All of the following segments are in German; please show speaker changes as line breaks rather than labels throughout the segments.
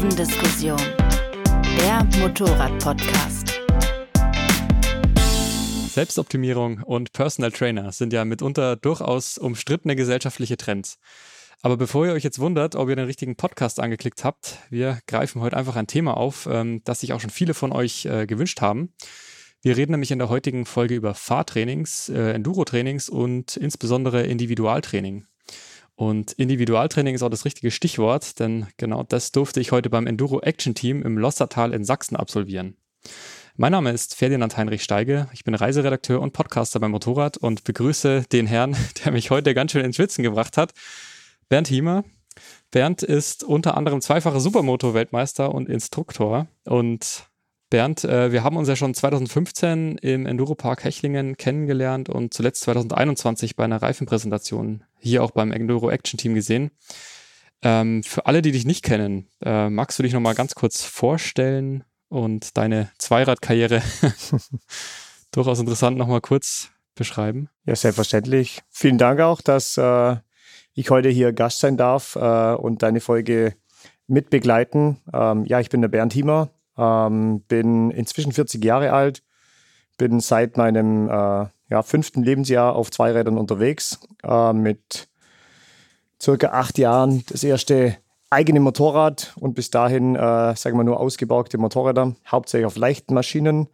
Kurvendiskussion, der Motorrad-Podcast.
Selbstoptimierung und Personal Trainer sind ja mitunter durchaus umstrittene gesellschaftliche Trends. Aber bevor ihr euch jetzt wundert, ob ihr den richtigen Podcast angeklickt habt, wir greifen heute einfach ein Thema auf, ähm, das sich auch schon viele von euch äh, gewünscht haben. Wir reden nämlich in der heutigen Folge über Fahrtrainings, äh, Enduro-Trainings und insbesondere Individualtraining. Und Individualtraining ist auch das richtige Stichwort, denn genau das durfte ich heute beim Enduro Action Team im Lossertal in Sachsen absolvieren. Mein Name ist Ferdinand Heinrich Steige. Ich bin Reiseredakteur und Podcaster beim Motorrad und begrüße den Herrn, der mich heute ganz schön ins Schwitzen gebracht hat, Bernd Hiemer. Bernd ist unter anderem zweifacher Supermoto-Weltmeister und Instruktor und Bernd, äh, wir haben uns ja schon 2015 im Enduropark Hechlingen kennengelernt und zuletzt 2021 bei einer Reifenpräsentation hier auch beim Enduro Action Team gesehen. Ähm, für alle, die dich nicht kennen, äh, magst du dich nochmal ganz kurz vorstellen und deine Zweiradkarriere durchaus interessant nochmal kurz beschreiben?
Ja, selbstverständlich. Vielen Dank auch, dass äh, ich heute hier Gast sein darf äh, und deine Folge mitbegleiten. Ähm, ja, ich bin der Bernd Hiemer, ähm, bin inzwischen 40 Jahre alt, bin seit meinem äh, ja, fünften Lebensjahr auf Zweirädern unterwegs, äh, mit circa acht Jahren das erste eigene Motorrad und bis dahin, äh, sagen wir nur ausgebaute Motorräder, hauptsächlich auf leichten Maschinen.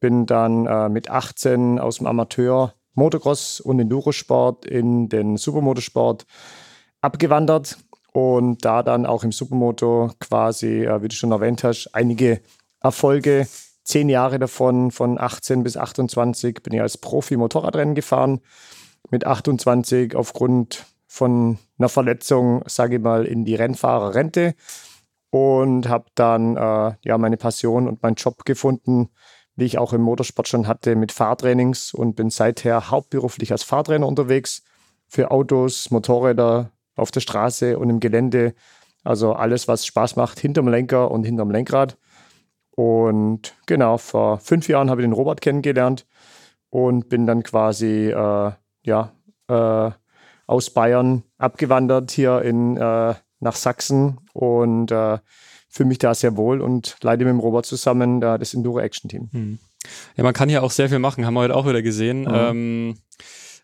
Bin dann äh, mit 18 aus dem Amateur Motocross und Endurosport in den Supermotorsport abgewandert und da dann auch im Supermoto quasi, äh, wie du schon erwähnt hast, einige Erfolge. Zehn Jahre davon, von 18 bis 28, bin ich als Profi Motorradrennen gefahren. Mit 28 aufgrund von einer Verletzung, sage ich mal, in die Rennfahrerrente und habe dann äh, ja meine Passion und meinen Job gefunden, wie ich auch im Motorsport schon hatte, mit Fahrtrainings und bin seither hauptberuflich als Fahrtrainer unterwegs für Autos, Motorräder, auf der Straße und im Gelände. Also alles, was Spaß macht, hinterm Lenker und hinterm Lenkrad. Und genau, vor fünf Jahren habe ich den Robert kennengelernt und bin dann quasi äh, ja, äh, aus Bayern abgewandert hier in, äh, nach Sachsen und äh, fühle mich da sehr wohl und leite mit dem Robert zusammen das Enduro Action Team.
Hm. Ja, man kann hier auch sehr viel machen, haben wir heute auch wieder gesehen. Mhm. Ähm,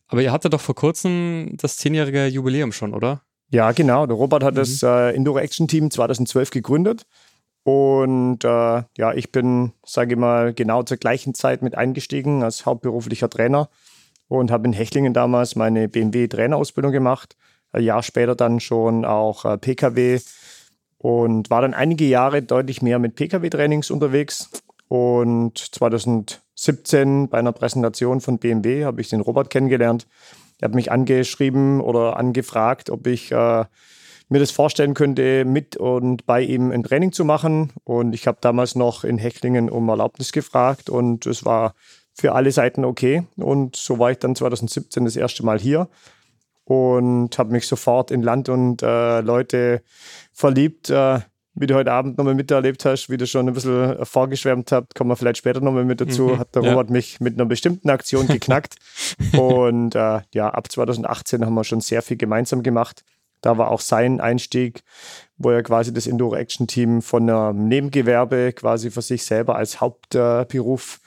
aber ihr hattet doch vor kurzem das zehnjährige Jubiläum schon, oder?
Ja, genau. Der Robert hat mhm. das äh, Enduro Action Team 2012 gegründet. Und äh, ja, ich bin, sage ich mal, genau zur gleichen Zeit mit eingestiegen als hauptberuflicher Trainer und habe in Hechlingen damals meine BMW-Trainerausbildung gemacht. Ein Jahr später dann schon auch äh, PKW und war dann einige Jahre deutlich mehr mit PKW-Trainings unterwegs. Und 2017 bei einer Präsentation von BMW habe ich den Robert kennengelernt er hat mich angeschrieben oder angefragt, ob ich äh, mir das vorstellen könnte, mit und bei ihm ein Training zu machen. Und ich habe damals noch in Hechlingen um Erlaubnis gefragt und es war für alle Seiten okay. Und so war ich dann 2017 das erste Mal hier und habe mich sofort in Land und äh, Leute verliebt. Äh, wie du heute Abend nochmal miterlebt hast, wie du schon ein bisschen vorgeschwärmt habt, kommen wir vielleicht später nochmal mit dazu, mhm, hat der ja. Robert mich mit einer bestimmten Aktion geknackt. und äh, ja, ab 2018 haben wir schon sehr viel gemeinsam gemacht. Da war auch sein Einstieg, wo er quasi das Enduro Action Team von einem Nebengewerbe quasi für sich selber als Hauptberuf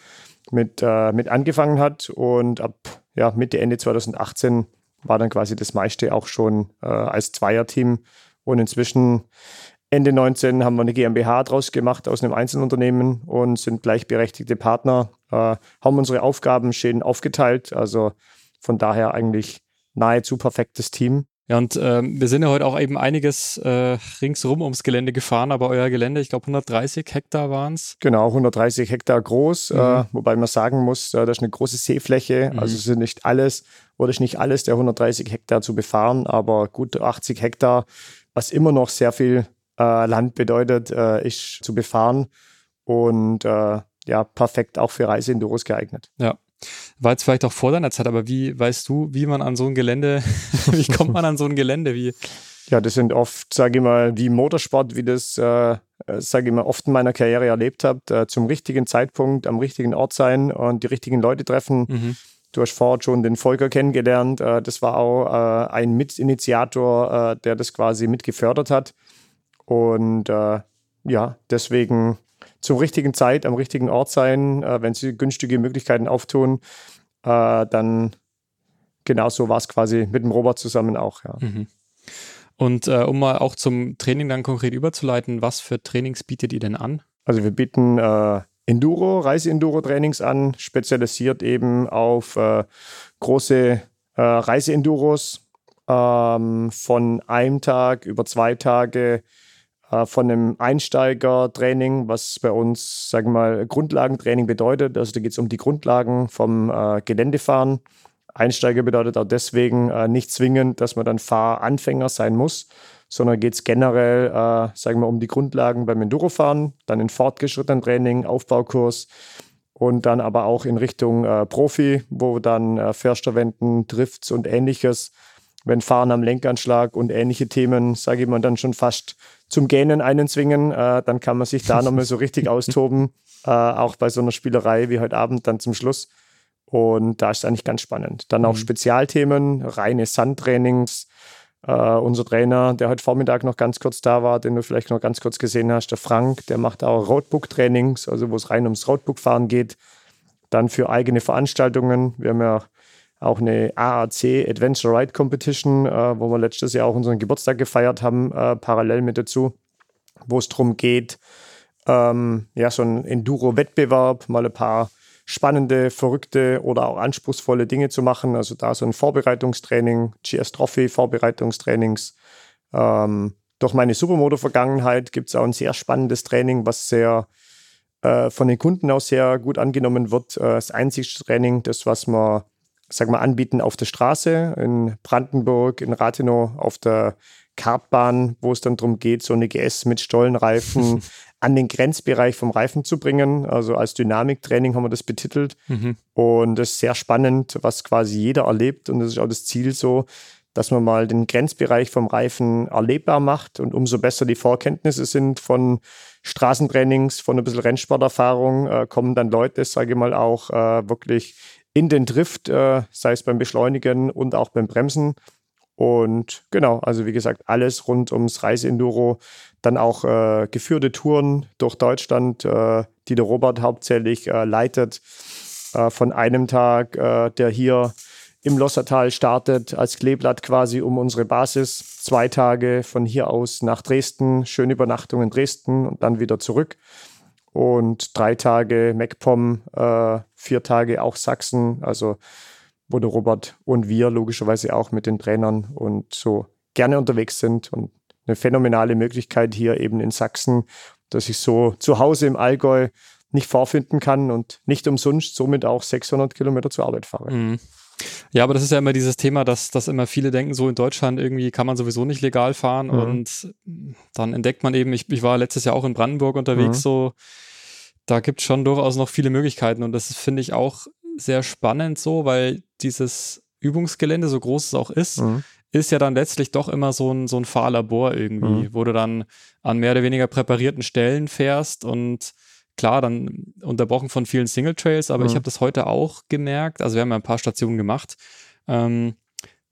äh, mit, äh, mit angefangen hat. Und ab ja, Mitte, Ende 2018 war dann quasi das meiste auch schon äh, als Zweierteam. Und inzwischen Ende 19 haben wir eine GmbH draus gemacht aus einem Einzelunternehmen und sind gleichberechtigte Partner, äh, haben unsere Aufgaben schön aufgeteilt. Also von daher eigentlich nahezu perfektes Team.
Ja, und äh, wir sind ja heute auch eben einiges äh, ringsrum ums Gelände gefahren, aber euer Gelände, ich glaube 130 Hektar waren es.
Genau, 130 Hektar groß, mhm. äh, wobei man sagen muss, äh, das ist eine große Seefläche, mhm. also sind nicht alles oder ist nicht alles der 130 Hektar zu befahren, aber gut 80 Hektar, was immer noch sehr viel äh, Land bedeutet, äh, ist zu befahren und äh, ja, perfekt auch für Reiseenduros geeignet.
Ja. War jetzt vielleicht auch vor deiner Zeit, aber wie weißt du, wie man an so ein Gelände, wie kommt man an so ein Gelände? Wie?
Ja, das sind oft, sage ich mal, wie Motorsport, wie das, äh, sage ich mal, oft in meiner Karriere erlebt habe, äh, zum richtigen Zeitpunkt am richtigen Ort sein und die richtigen Leute treffen. Mhm. Du hast vorher schon den Volker kennengelernt. Äh, das war auch äh, ein Mitinitiator, äh, der das quasi mitgefördert hat. Und äh, ja, deswegen zur richtigen Zeit am richtigen Ort sein, äh, wenn sie günstige Möglichkeiten auftun, äh, dann genauso war es quasi mit dem Robert zusammen auch. Ja. Mhm.
Und äh, um mal auch zum Training dann konkret überzuleiten, was für Trainings bietet ihr denn an?
Also wir bieten äh, Enduro, Reise-Enduro-Trainings an, spezialisiert eben auf äh, große äh, Reise-Enduros ähm, von einem Tag über zwei Tage von einem Einsteiger-Training, was bei uns, sagen wir mal, Grundlagentraining bedeutet. Also da geht es um die Grundlagen vom äh, Geländefahren. Einsteiger bedeutet auch deswegen äh, nicht zwingend, dass man dann Fahranfänger sein muss, sondern geht es generell, äh, sagen wir, um die Grundlagen beim Endurofahren, dann in fortgeschrittenen Training, Aufbaukurs und dann aber auch in Richtung äh, Profi, wo dann äh, Försterwenden, Drifts und ähnliches wenn Fahren am Lenkanschlag und ähnliche Themen, sage ich mal, dann schon fast zum Gähnen einen zwingen, äh, dann kann man sich da nochmal so richtig austoben, äh, auch bei so einer Spielerei wie heute Abend dann zum Schluss. Und da ist eigentlich ganz spannend. Dann auch mhm. Spezialthemen, reine Sandtrainings. Äh, unser Trainer, der heute Vormittag noch ganz kurz da war, den du vielleicht noch ganz kurz gesehen hast, der Frank, der macht auch Roadbook-Trainings, also wo es rein ums Roadbook-Fahren geht. Dann für eigene Veranstaltungen. Wir haben ja auch eine AAC Adventure Ride Competition, äh, wo wir letztes Jahr auch unseren Geburtstag gefeiert haben, äh, parallel mit dazu, wo es darum geht, ähm, ja, so ein Enduro-Wettbewerb, mal ein paar spannende, verrückte oder auch anspruchsvolle Dinge zu machen. Also da so ein Vorbereitungstraining, GS Trophy Vorbereitungstrainings. Ähm, durch meine Supermoto-Vergangenheit gibt es auch ein sehr spannendes Training, was sehr äh, von den Kunden auch sehr gut angenommen wird. Äh, das einzigste Training, das was man sag mal, anbieten auf der Straße in Brandenburg, in Rathenow, auf der Kartbahn, wo es dann darum geht, so eine GS mit Stollenreifen an den Grenzbereich vom Reifen zu bringen. Also als Dynamiktraining haben wir das betitelt. Mhm. Und das ist sehr spannend, was quasi jeder erlebt. Und das ist auch das Ziel so, dass man mal den Grenzbereich vom Reifen erlebbar macht und umso besser die Vorkenntnisse sind von Straßentrainings, von ein bisschen Rennsporterfahrung, äh, kommen dann Leute, sage ich mal, auch äh, wirklich in den Drift, äh, sei es beim Beschleunigen und auch beim Bremsen. Und genau, also wie gesagt, alles rund ums Reiseenduro. Dann auch äh, geführte Touren durch Deutschland, äh, die der Robert hauptsächlich äh, leitet. Äh, von einem Tag, äh, der hier im Lossertal startet, als Kleeblatt quasi um unsere Basis. Zwei Tage von hier aus nach Dresden, schöne Übernachtung in Dresden und dann wieder zurück und drei Tage MacPom, äh, vier Tage auch Sachsen, also wo der Robert und wir logischerweise auch mit den Trainern und so gerne unterwegs sind und eine phänomenale Möglichkeit hier eben in Sachsen, dass ich so zu Hause im Allgäu nicht vorfinden kann und nicht umsonst somit auch 600 Kilometer zur Arbeit fahre. Mhm.
Ja, aber das ist ja immer dieses Thema, dass, dass immer viele denken, so in Deutschland irgendwie kann man sowieso nicht legal fahren mhm. und dann entdeckt man eben, ich, ich war letztes Jahr auch in Brandenburg unterwegs, mhm. so da gibt es schon durchaus noch viele Möglichkeiten und das finde ich auch sehr spannend so, weil dieses Übungsgelände, so groß es auch ist, mhm. ist ja dann letztlich doch immer so ein, so ein Fahrlabor irgendwie, mhm. wo du dann an mehr oder weniger präparierten Stellen fährst und klar, dann unterbrochen von vielen Single Trails, aber mhm. ich habe das heute auch gemerkt, also wir haben ja ein paar Stationen gemacht, ähm,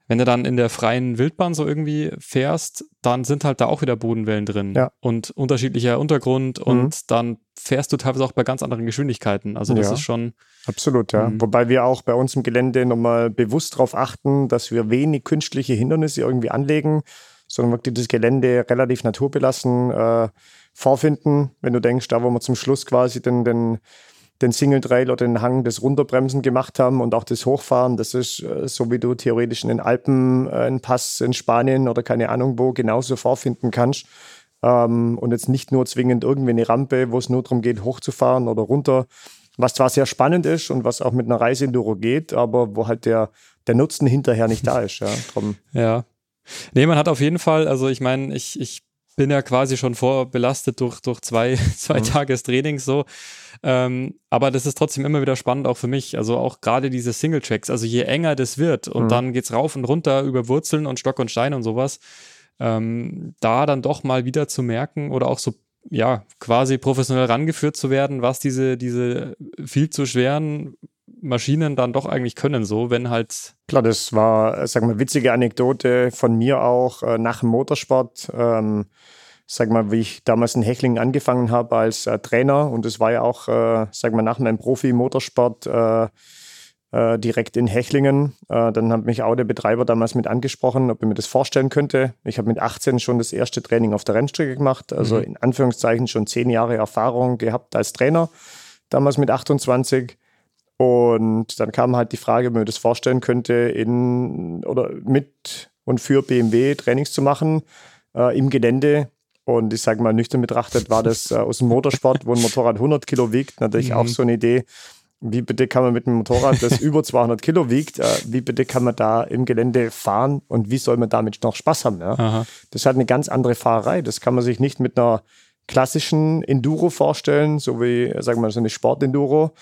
wenn du dann in der freien Wildbahn so irgendwie fährst, dann sind halt da auch wieder Bodenwellen drin
ja.
und unterschiedlicher Untergrund mhm. und dann fährst du teilweise auch bei ganz anderen Geschwindigkeiten. Also das ja. ist schon.
Absolut, ja. Mhm. Wobei wir auch bei uns im Gelände nochmal bewusst darauf achten, dass wir wenig künstliche Hindernisse irgendwie anlegen, sondern wirklich das Gelände relativ naturbelassen äh, vorfinden. Wenn du denkst, da wo wir zum Schluss quasi den, den den Single Trail oder den Hang des Runterbremsen gemacht haben und auch das Hochfahren. Das ist äh, so, wie du theoretisch in den Alpen äh, einen Pass in Spanien oder keine Ahnung wo genauso vorfinden kannst. Ähm, und jetzt nicht nur zwingend irgendwie eine Rampe, wo es nur darum geht, hochzufahren oder runter. Was zwar sehr spannend ist und was auch mit einer Reiseenduro geht, aber wo halt der, der Nutzen hinterher nicht da ist. Ja, drum.
ja. Nee, man hat auf jeden Fall, also ich meine, ich, ich bin ja quasi schon vorbelastet durch, durch zwei, zwei mhm. Tages Trainings so. Ähm, aber das ist trotzdem immer wieder spannend auch für mich. Also auch gerade diese Single-Tracks. Also je enger das wird und mhm. dann geht's rauf und runter über Wurzeln und Stock und Stein und sowas, ähm, da dann doch mal wieder zu merken oder auch so ja, quasi professionell rangeführt zu werden, was diese, diese viel zu schweren Maschinen dann doch eigentlich können, so, wenn halt.
Klar, das war, sagen wir, witzige Anekdote von mir auch äh, nach dem Motorsport. Ähm, sag mal, wie ich damals in Hechlingen angefangen habe als äh, Trainer und es war ja auch, äh, sag mal, nach meinem Profi-Motorsport äh, äh, direkt in Hechlingen. Äh, dann hat mich auch der Betreiber damals mit angesprochen, ob er mir das vorstellen könnte. Ich habe mit 18 schon das erste Training auf der Rennstrecke gemacht, also mhm. in Anführungszeichen schon zehn Jahre Erfahrung gehabt als Trainer, damals mit 28. Und dann kam halt die Frage, ob man das vorstellen könnte, in oder mit und für BMW Trainings zu machen äh, im Gelände. Und ich sage mal, nüchtern betrachtet war das äh, aus dem Motorsport, wo ein Motorrad 100 Kilo wiegt, natürlich mhm. auch so eine Idee. Wie bitte kann man mit einem Motorrad, das über 200 Kilo wiegt, äh, wie bitte kann man da im Gelände fahren und wie soll man damit noch Spaß haben? Ja? Das hat eine ganz andere Fahrerei. Das kann man sich nicht mit einer klassischen Enduro vorstellen, so wie, sagen wir mal, so eine Sport-Enduro,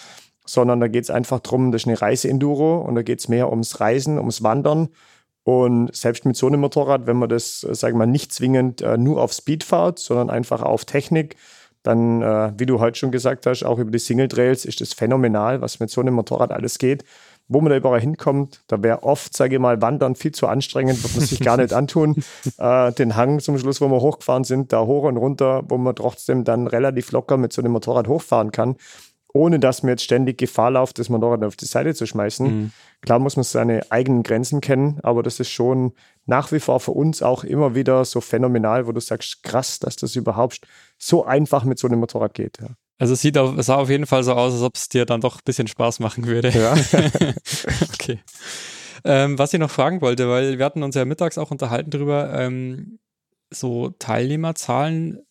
sondern da geht es einfach darum, das ist eine Reise-Enduro und da geht es mehr ums Reisen, ums Wandern. Und selbst mit so einem Motorrad, wenn man das, sagen wir mal, nicht zwingend äh, nur auf Speed fährt, sondern einfach auf Technik, dann, äh, wie du heute schon gesagt hast, auch über die Single Trails ist das phänomenal, was mit so einem Motorrad alles geht. Wo man da überall hinkommt, da wäre oft, sage ich mal, Wandern viel zu anstrengend, wird man sich gar nicht antun. Äh, den Hang zum Schluss, wo wir hochgefahren sind, da hoch und runter, wo man trotzdem dann relativ locker mit so einem Motorrad hochfahren kann ohne dass man jetzt ständig Gefahr läuft, das Motorrad auf die Seite zu schmeißen. Mhm. Klar muss man seine eigenen Grenzen kennen, aber das ist schon nach wie vor für uns auch immer wieder so phänomenal, wo du sagst, krass, dass das überhaupt so einfach mit so einem Motorrad geht. Ja.
Also es sieht auf, sah auf jeden Fall so aus, als ob es dir dann doch ein bisschen Spaß machen würde. Ja. okay. Ähm, was ich noch fragen wollte, weil wir hatten uns ja mittags auch unterhalten darüber, ähm, so Teilnehmerzahlen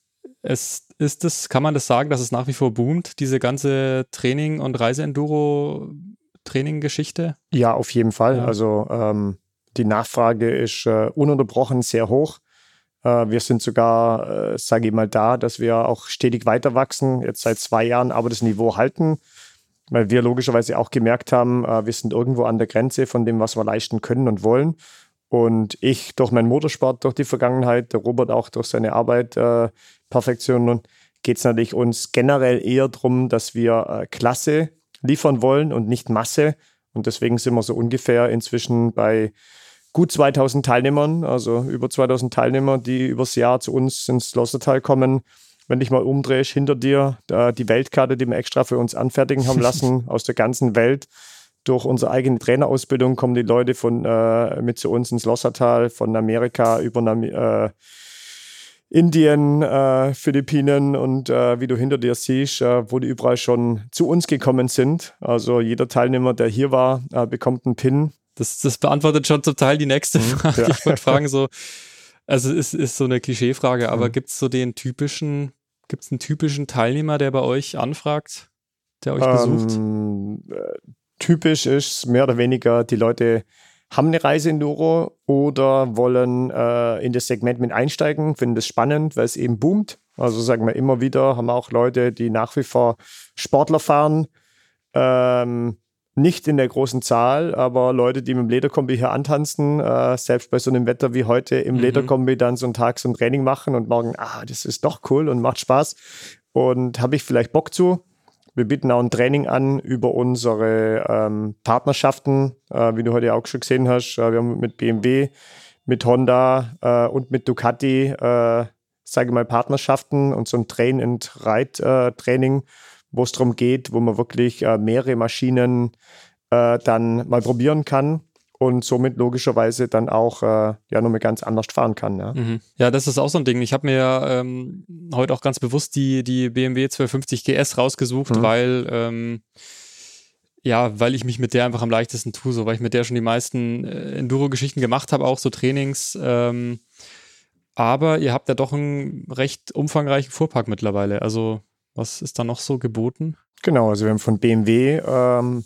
es ist es, kann man das sagen, dass es nach wie vor boomt, diese ganze Training- und Reiseenduro-Training-Geschichte?
Ja, auf jeden Fall. Ja. Also ähm, die Nachfrage ist äh, ununterbrochen sehr hoch. Äh, wir sind sogar, äh, sage ich mal, da, dass wir auch stetig weiter wachsen, jetzt seit zwei Jahren, aber das Niveau halten, weil wir logischerweise auch gemerkt haben, äh, wir sind irgendwo an der Grenze von dem, was wir leisten können und wollen. Und ich durch meinen Motorsport, durch die Vergangenheit, der Robert auch durch seine Arbeit äh, Perfektion, geht es natürlich uns generell eher darum, dass wir äh, Klasse liefern wollen und nicht Masse. Und deswegen sind wir so ungefähr inzwischen bei gut 2000 Teilnehmern, also über 2000 Teilnehmer, die übers Jahr zu uns ins Lossertal kommen. Wenn ich mal umdrehst, hinter dir äh, die Weltkarte, die wir extra für uns anfertigen haben lassen, aus der ganzen Welt durch unsere eigene Trainerausbildung kommen die Leute von, äh, mit zu uns ins Lossertal, von Amerika über äh, Indien, äh, Philippinen und äh, wie du hinter dir siehst, äh, wo die überall schon zu uns gekommen sind. Also jeder Teilnehmer, der hier war, äh, bekommt einen Pin.
Das, das beantwortet schon zum Teil die nächste mhm, Frage. Ja. Ich wollte fragen, so, also es ist, ist so eine Klischeefrage, aber mhm. gibt es so den typischen, gibt es einen typischen Teilnehmer, der bei euch anfragt, der euch besucht?
Ähm, typisch ist mehr oder weniger, die Leute haben eine Reiseenduro oder wollen äh, in das Segment mit einsteigen, finden das spannend, weil es eben boomt. Also sagen wir immer wieder, haben wir auch Leute, die nach wie vor Sportler fahren. Ähm, nicht in der großen Zahl, aber Leute, die mit dem Lederkombi hier antanzen, äh, selbst bei so einem Wetter wie heute im mhm. Lederkombi dann so einen Tag so ein Training machen und morgen, ah, das ist doch cool und macht Spaß. Und habe ich vielleicht Bock zu? Wir bieten auch ein Training an über unsere ähm, Partnerschaften, äh, wie du heute auch schon gesehen hast. Äh, wir haben mit BMW, mit Honda äh, und mit Ducati, äh, sage mal, Partnerschaften und so ein Train- and Ride-Training, wo es darum geht, wo man wirklich äh, mehrere Maschinen äh, dann mal probieren kann und somit logischerweise dann auch äh, ja nochmal ganz anders fahren kann. Ja,
mhm. ja das ist auch so ein Ding. Ich habe mir ähm, heute auch ganz bewusst die, die BMW 1250 GS rausgesucht, mhm. weil ähm, ja, weil ich mich mit der einfach am leichtesten tue, so weil ich mit der schon die meisten äh, Enduro-Geschichten gemacht habe, auch so Trainings. Ähm, aber ihr habt ja doch einen recht umfangreichen Fuhrpark mittlerweile. Also was ist da noch so geboten?
Genau, also wir haben von BMW ähm,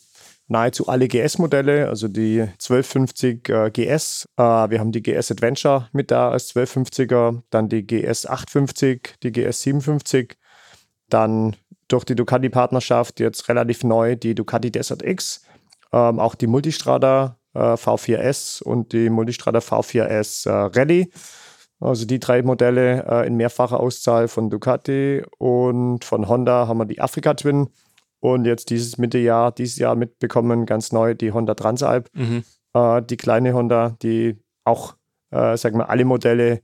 nahezu alle GS-Modelle, also die 1250 äh, GS. Äh, wir haben die GS Adventure mit da als 1250er, dann die GS 850, die GS 750, dann durch die Ducati-Partnerschaft jetzt relativ neu die Ducati Desert X, ähm, auch die Multistrada äh, V4S und die Multistrada V4S äh, Rally. Also die drei Modelle äh, in mehrfacher Auszahl von Ducati und von Honda haben wir die Africa Twin und jetzt dieses Mittejahr, dieses Jahr mitbekommen, ganz neu, die Honda Transalp. Mhm. Äh, die kleine Honda, die auch, äh, sagen wir, alle Modelle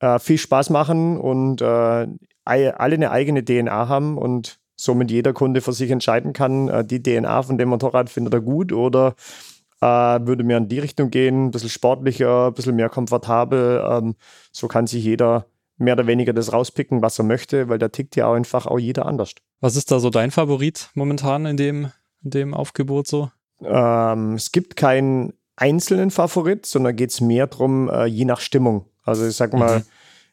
äh, viel Spaß machen und äh, alle eine eigene DNA haben und somit jeder Kunde für sich entscheiden kann, äh, die DNA von dem Motorrad findet er gut oder äh, würde mir in die Richtung gehen, ein bisschen sportlicher, ein bisschen mehr komfortabel. Ähm, so kann sich jeder mehr oder weniger das rauspicken, was er möchte, weil da tickt ja auch einfach auch jeder anders.
Was ist da so dein Favorit momentan in dem, in dem Aufgebot so?
Ähm, es gibt keinen einzelnen Favorit, sondern geht es mehr darum, äh, je nach Stimmung. Also ich sag mal, mhm.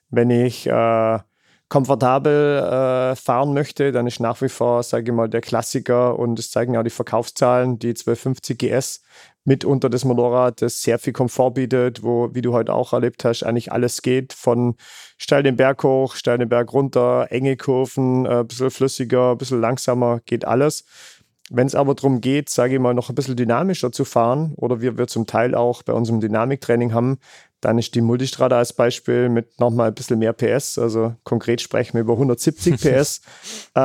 wenn ich äh, komfortabel äh, fahren möchte, dann ist nach wie vor, sage ich mal, der Klassiker und es zeigen ja die Verkaufszahlen, die 1250 GS mitunter das Motorrad, das sehr viel Komfort bietet, wo, wie du heute auch erlebt hast, eigentlich alles geht, von steil den Berg hoch, steil den Berg runter, enge Kurven, ein äh, bisschen flüssiger, ein bisschen langsamer, geht alles. Wenn es aber darum geht, sage ich mal, noch ein bisschen dynamischer zu fahren oder wir, wir zum Teil auch bei unserem Dynamiktraining haben, dann ist die Multistrada als Beispiel mit nochmal ein bisschen mehr PS, also konkret sprechen wir über 170 PS, äh,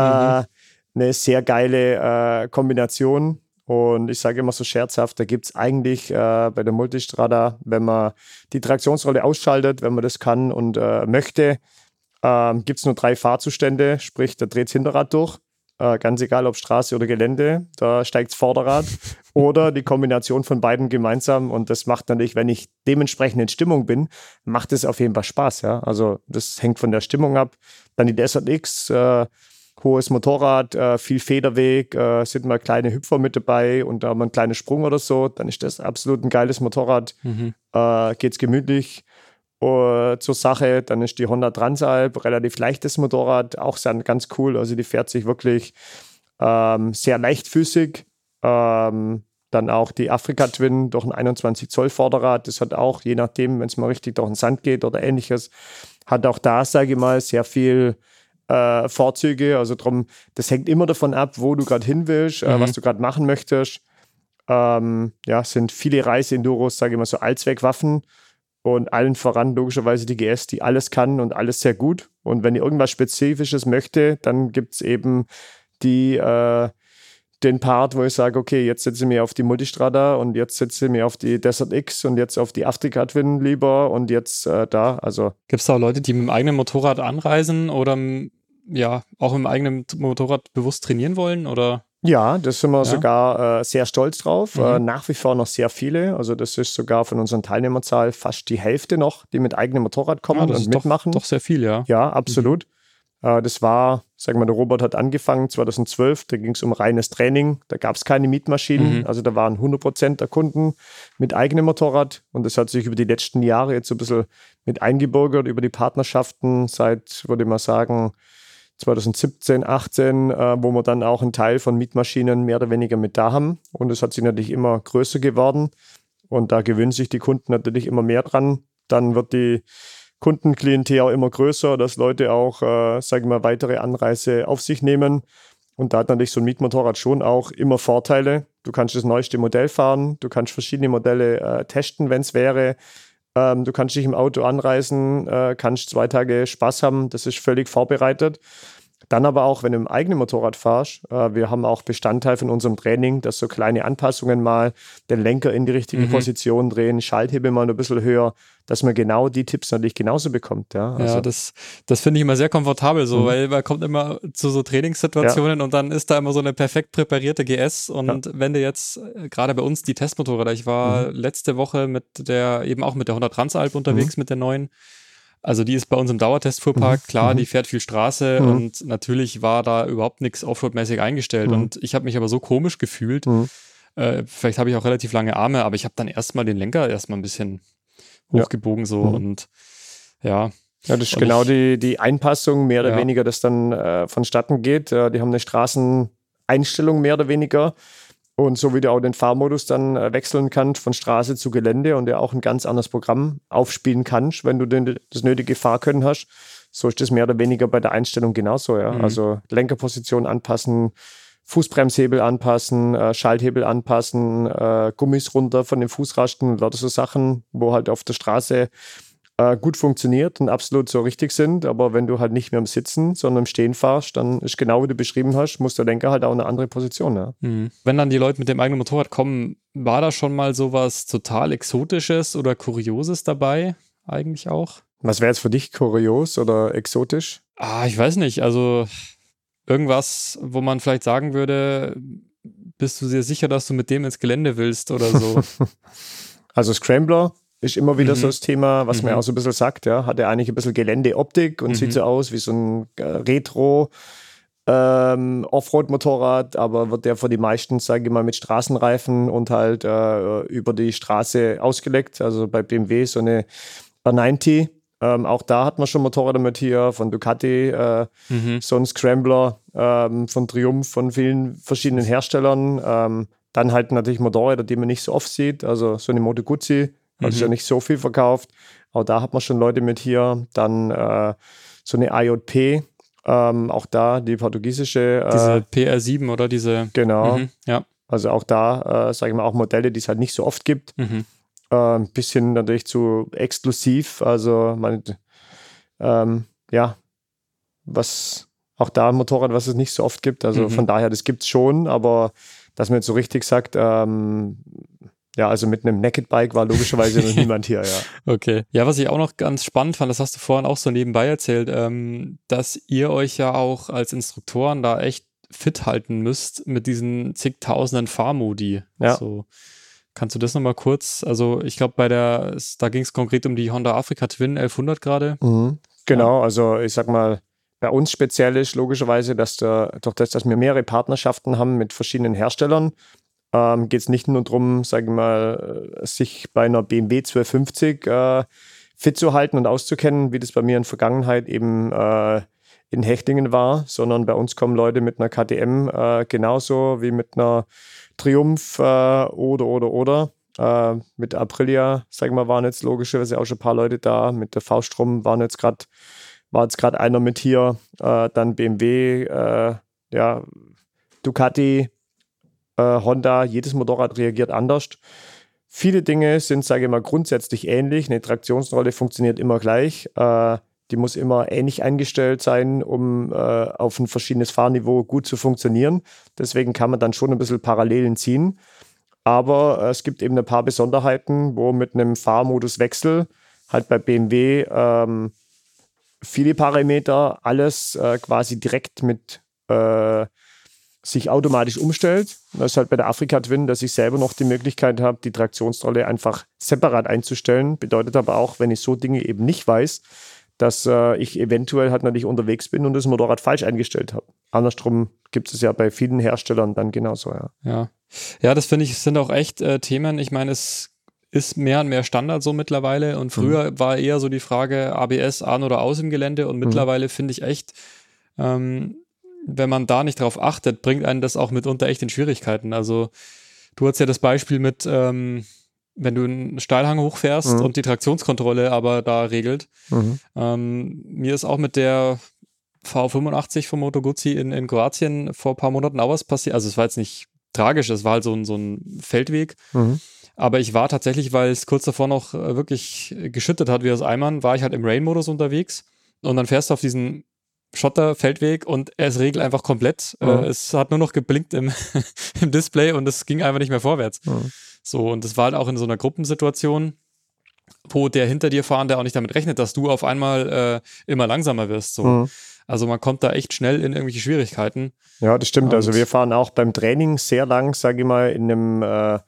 eine sehr geile äh, Kombination. Und ich sage immer so scherzhaft, da gibt es eigentlich äh, bei der Multistrada, wenn man die Traktionsrolle ausschaltet, wenn man das kann und äh, möchte, gibt es nur drei Fahrzustände, sprich, da dreht das Hinterrad durch äh, ganz egal ob Straße oder Gelände, da steigt das Vorderrad oder die Kombination von beiden gemeinsam und das macht natürlich, wenn ich dementsprechend in Stimmung bin, macht es auf jeden Fall Spaß, ja. Also das hängt von der Stimmung ab. Dann die Desert X, äh, hohes Motorrad, äh, viel Federweg, äh, sind mal kleine Hüpfer mit dabei und da mal ein kleiner Sprung oder so, dann ist das absolut ein geiles Motorrad. Mhm. Äh, geht's gemütlich uh, zur Sache. Dann ist die Honda Transalp, relativ leichtes Motorrad, auch ganz cool. Also die fährt sich wirklich ähm, sehr leichtfüßig. Ähm, dann auch die Afrika Twin durch ein 21 Zoll Vorderrad. Das hat auch, je nachdem, wenn es mal richtig durch den Sand geht oder ähnliches, hat auch da, sage ich mal, sehr viel äh, Vorzüge. Also drum, das hängt immer davon ab, wo du gerade hin willst, äh, mhm. was du gerade machen möchtest. Ähm, ja, sind viele Reise-Enduros, sage ich mal, so Allzweckwaffen. Und allen voran logischerweise die GS, die alles kann und alles sehr gut. Und wenn ihr irgendwas Spezifisches möchte, dann gibt es eben die, äh, den Part, wo ich sage, okay, jetzt setze ich mir auf die Multistrada und jetzt setze ich mir auf die Desert X und jetzt auf die Afrika Twin lieber und jetzt äh, da. Also
gibt es da Leute, die mit dem eigenen Motorrad anreisen oder ja auch mit dem eigenen Motorrad bewusst trainieren wollen oder?
Ja, das sind wir ja. sogar äh, sehr stolz drauf. Mhm. Äh, nach wie vor noch sehr viele. Also das ist sogar von unseren Teilnehmerzahl fast die Hälfte noch, die mit eigenem Motorrad kommen ja, und mitmachen.
Doch, doch, sehr viel, ja.
Ja, absolut. Mhm. Äh, das war, sagen wir, der Robert hat angefangen 2012, da ging es um reines Training. Da gab es keine Mietmaschinen. Mhm. Also da waren 100 Prozent der Kunden mit eigenem Motorrad. Und das hat sich über die letzten Jahre jetzt so ein bisschen mit eingebürgert, über die Partnerschaften seit, würde ich mal sagen, 2017, 18, äh, wo wir dann auch einen Teil von Mietmaschinen mehr oder weniger mit da haben. Und es hat sich natürlich immer größer geworden. Und da gewöhnen sich die Kunden natürlich immer mehr dran. Dann wird die Kundenklientel auch immer größer, dass Leute auch, äh, sagen wir mal, weitere Anreise auf sich nehmen. Und da hat natürlich so ein Mietmotorrad schon auch immer Vorteile. Du kannst das neueste Modell fahren, du kannst verschiedene Modelle äh, testen, wenn es wäre. Ähm, du kannst dich im Auto anreisen, äh, kannst zwei Tage Spaß haben, das ist völlig vorbereitet. Dann aber auch, wenn du im eigenen Motorrad fahrst, äh, wir haben auch Bestandteil von unserem Training, dass so kleine Anpassungen mal den Lenker in die richtige mhm. Position drehen, Schalthebel mal ein bisschen höher, dass man genau die Tipps natürlich genauso bekommt. Ja,
also. ja das, das finde ich immer sehr komfortabel so, mhm. weil man kommt immer zu so Trainingssituationen ja. und dann ist da immer so eine perfekt präparierte GS und ja. wenn du jetzt äh, gerade bei uns die Testmotorräder, ich war mhm. letzte Woche mit der, eben auch mit der 100 Transalp unterwegs mhm. mit der neuen, also die ist bei uns im Dauertestfuhrpark, mhm. klar, mhm. die fährt viel Straße mhm. und natürlich war da überhaupt nichts Offroad-mäßig eingestellt. Mhm. Und ich habe mich aber so komisch gefühlt. Mhm. Äh, vielleicht habe ich auch relativ lange Arme, aber ich habe dann erstmal den Lenker erstmal ein bisschen hochgebogen so mhm. und ja.
Ja, das ist und genau ich, die, die Einpassung, mehr oder ja. weniger, das dann äh, vonstatten geht. Äh, die haben eine Straßeneinstellung mehr oder weniger. Und so wie du auch den Fahrmodus dann äh, wechseln kannst von Straße zu Gelände und ja auch ein ganz anderes Programm aufspielen kannst, wenn du den, das nötige Fahrkönnen hast, so ist das mehr oder weniger bei der Einstellung genauso. Ja? Mhm. Also Lenkerposition anpassen, Fußbremshebel anpassen, äh, Schalthebel anpassen, äh, Gummis runter von den Fußrasten, lauter so Sachen, wo halt auf der Straße äh, gut funktioniert und absolut so richtig sind. Aber wenn du halt nicht mehr im Sitzen, sondern im Stehen fahrst, dann ist genau wie du beschrieben hast, muss der Lenker halt auch eine andere Position. Ja.
Mhm. Wenn dann die Leute mit dem eigenen Motorrad kommen, war da schon mal sowas total Exotisches oder Kurioses dabei? Eigentlich auch?
Was wäre jetzt für dich kurios oder exotisch?
Ah, ich weiß nicht. Also irgendwas, wo man vielleicht sagen würde, bist du dir sicher, dass du mit dem ins Gelände willst oder so?
also Scrambler ist immer wieder mhm. so das Thema, was mhm. man auch so ein bisschen sagt, ja. Hat er eigentlich ein bisschen Geländeoptik und mhm. sieht so aus wie so ein äh, Retro- ähm, Offroad-Motorrad, aber wird der für die meisten, sage ich mal, mit Straßenreifen und halt äh, über die Straße ausgelegt. Also bei BMW so eine R90. Ähm, auch da hat man schon Motorräder mit hier von Ducati, äh, mhm. so ein Scrambler ähm, von Triumph, von vielen verschiedenen Herstellern. Ähm, dann halt natürlich Motorräder, die man nicht so oft sieht. Also so eine Moto Guzzi hat sich ja mhm. nicht so viel verkauft. Auch da hat man schon Leute mit hier. Dann äh, so eine IJP, ähm, auch da die portugiesische.
Äh, diese PR7 oder diese.
Genau. Mhm, ja. Also auch da, äh, sage ich mal, auch Modelle, die es halt nicht so oft gibt. Mhm. Äh, ein bisschen natürlich zu exklusiv. Also man, ähm, ja, was auch da ein Motorrad, was es nicht so oft gibt. Also mhm. von daher, das gibt es schon, aber dass man jetzt so richtig sagt, ähm, ja, also mit einem Naked Bike war logischerweise noch niemand hier, ja.
Okay. Ja, was ich auch noch ganz spannend fand, das hast du vorhin auch so nebenbei erzählt, ähm, dass ihr euch ja auch als Instruktoren da echt fit halten müsst mit diesen zigtausenden Fahrmodi. Ja. Also, kannst du das nochmal kurz, also ich glaube bei der, da ging es konkret um die Honda Africa Twin 1100 gerade.
Mhm. Genau, ja. also ich sag mal, bei uns speziell ist logischerweise, dass der, durch das, dass wir mehrere Partnerschaften haben mit verschiedenen Herstellern, ähm, geht es nicht nur darum, sage ich mal, äh, sich bei einer BMW 1250 äh, fit zu halten und auszukennen, wie das bei mir in der Vergangenheit eben äh, in Hechtlingen war, sondern bei uns kommen Leute mit einer KTM äh, genauso wie mit einer Triumph äh, oder oder oder. Äh, mit Aprilia, sag ich mal, waren jetzt logischerweise auch schon ein paar Leute da. Mit der V-Strom waren jetzt gerade, war jetzt gerade einer mit hier, dann BMW, ja, Ducati, äh, Honda, jedes Motorrad reagiert anders. Viele Dinge sind, sage ich mal, grundsätzlich ähnlich. Eine Traktionsrolle funktioniert immer gleich. Äh, die muss immer ähnlich eingestellt sein, um äh, auf ein verschiedenes Fahrniveau gut zu funktionieren. Deswegen kann man dann schon ein bisschen Parallelen ziehen. Aber äh, es gibt eben ein paar Besonderheiten, wo mit einem Fahrmoduswechsel halt bei BMW ähm, viele Parameter alles äh, quasi direkt mit äh, sich automatisch umstellt. Das ist halt bei der Afrika Twin, dass ich selber noch die Möglichkeit habe, die Traktionsrolle einfach separat einzustellen. Bedeutet aber auch, wenn ich so Dinge eben nicht weiß, dass äh, ich eventuell halt natürlich unterwegs bin und das Motorrad falsch eingestellt habe. Andersrum gibt es ja bei vielen Herstellern dann genauso, ja.
Ja, ja das finde ich, sind auch echt äh, Themen. Ich meine, es ist mehr und mehr Standard so mittlerweile und früher mhm. war eher so die Frage ABS an oder aus im Gelände und mhm. mittlerweile mhm. finde ich echt, ähm, wenn man da nicht drauf achtet, bringt einen das auch mitunter echt in Schwierigkeiten. Also du hast ja das Beispiel mit, ähm, wenn du einen Steilhang hochfährst mhm. und die Traktionskontrolle aber da regelt. Mhm. Ähm, mir ist auch mit der V85 von Moto Guzzi in, in Kroatien vor ein paar Monaten auch was passiert. Also es war jetzt nicht tragisch, es war halt so ein, so ein Feldweg. Mhm. Aber ich war tatsächlich, weil es kurz davor noch äh, wirklich geschüttet hat wie aus Eimern, war ich halt im Rain-Modus unterwegs. Und dann fährst du auf diesen Schotterfeldweg und es regelt einfach komplett. Mhm. Äh, es hat nur noch geblinkt im, im Display und es ging einfach nicht mehr vorwärts. Mhm. So, und das war halt auch in so einer Gruppensituation, wo der hinter dir fahrende auch nicht damit rechnet, dass du auf einmal äh, immer langsamer wirst. So. Mhm. Also man kommt da echt schnell in irgendwelche Schwierigkeiten.
Ja, das stimmt. Also und also wir fahren auch beim Training sehr lang, sage ich mal, in einem äh,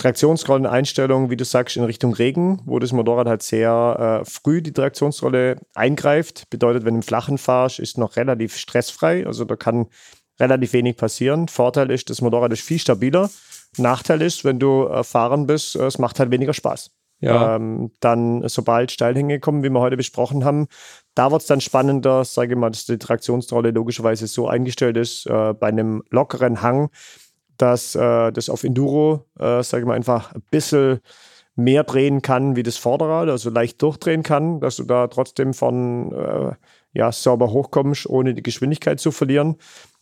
Traktionsrolleneinstellung, wie du sagst, in Richtung Regen, wo das Motorrad halt sehr äh, früh die Traktionsrolle eingreift. Bedeutet, wenn du im Flachen fahrst, ist noch relativ stressfrei. Also da kann relativ wenig passieren. Vorteil ist, das Motorrad ist viel stabiler. Nachteil ist, wenn du erfahren bist, es macht halt weniger Spaß. Ja. Ähm, dann, sobald Steilhänge kommen, wie wir heute besprochen haben, da wird es dann spannender, sage ich mal, dass die Traktionsrolle logischerweise so eingestellt ist, äh, bei einem lockeren Hang dass äh, das auf Enduro, äh, sage ich mal, einfach ein bisschen mehr drehen kann wie das Vorderrad, also leicht durchdrehen kann, dass du da trotzdem von äh, ja, sauber hochkommst, ohne die Geschwindigkeit zu verlieren.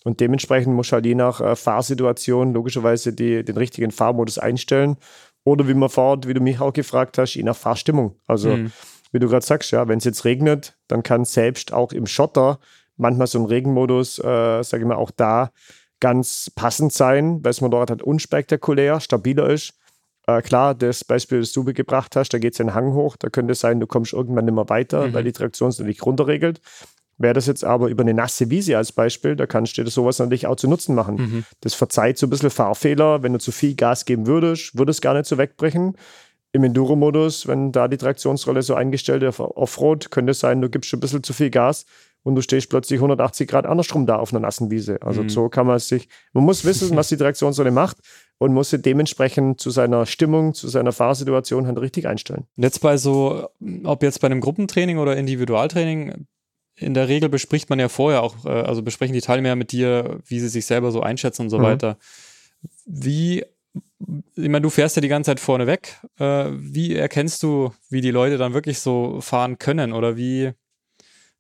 Und dementsprechend musst du halt je nach äh, Fahrsituation logischerweise die, den richtigen Fahrmodus einstellen. Oder wie man fährt, wie du mich auch gefragt hast, je nach Fahrstimmung. Also, mhm. wie du gerade sagst, ja, wenn es jetzt regnet, dann kann selbst auch im Schotter manchmal so ein Regenmodus, äh, sage ich mal, auch da ganz passend sein, weil das Motorrad halt unspektakulär, stabiler ist. Äh, klar, das Beispiel, das du gebracht hast, da geht es den Hang hoch, da könnte es sein, du kommst irgendwann nicht mehr weiter, mhm. weil die Traktion es nicht runterregelt. Wäre das jetzt aber über eine nasse Wiese als Beispiel, da kannst du dir sowas natürlich auch zu Nutzen machen. Mhm. Das verzeiht so ein bisschen Fahrfehler. Wenn du zu viel Gas geben würdest, würde es gar nicht so wegbrechen. Im Enduro-Modus, wenn da die Traktionsrolle so eingestellt ist, auf Offroad, könnte es sein, du gibst schon ein bisschen zu viel Gas und du stehst plötzlich 180 Grad andersrum da auf einer nassen Wiese. Also mhm. so kann man sich, man muss wissen, was die Traktionsrolle macht und muss sie dementsprechend zu seiner Stimmung, zu seiner Fahrsituation halt richtig einstellen.
Jetzt bei so, ob jetzt bei einem Gruppentraining oder Individualtraining, in der Regel bespricht man ja vorher auch, äh, also besprechen die Teilnehmer mit dir, wie sie sich selber so einschätzen und so mhm. weiter. Wie, ich meine, du fährst ja die ganze Zeit vorne weg. Äh, wie erkennst du, wie die Leute dann wirklich so fahren können oder wie,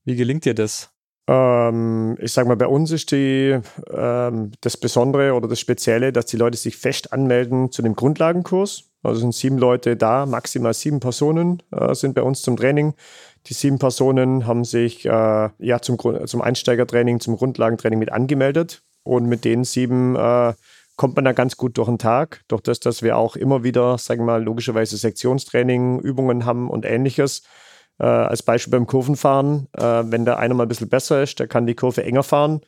wie gelingt dir das?
Ähm, ich sage mal, bei uns ist die, ähm, das Besondere oder das Spezielle, dass die Leute sich fest anmelden zu dem Grundlagenkurs. Also sind sieben Leute da, maximal sieben Personen äh, sind bei uns zum Training. Die sieben Personen haben sich äh, ja zum, zum Einsteigertraining, zum Grundlagentraining mit angemeldet. Und mit den sieben äh, kommt man da ganz gut durch den Tag. Durch das, dass wir auch immer wieder, sagen wir mal, logischerweise Sektionstraining, Übungen haben und ähnliches. Äh, als Beispiel beim Kurvenfahren, äh, wenn der eine mal ein bisschen besser ist, der kann die Kurve enger fahren.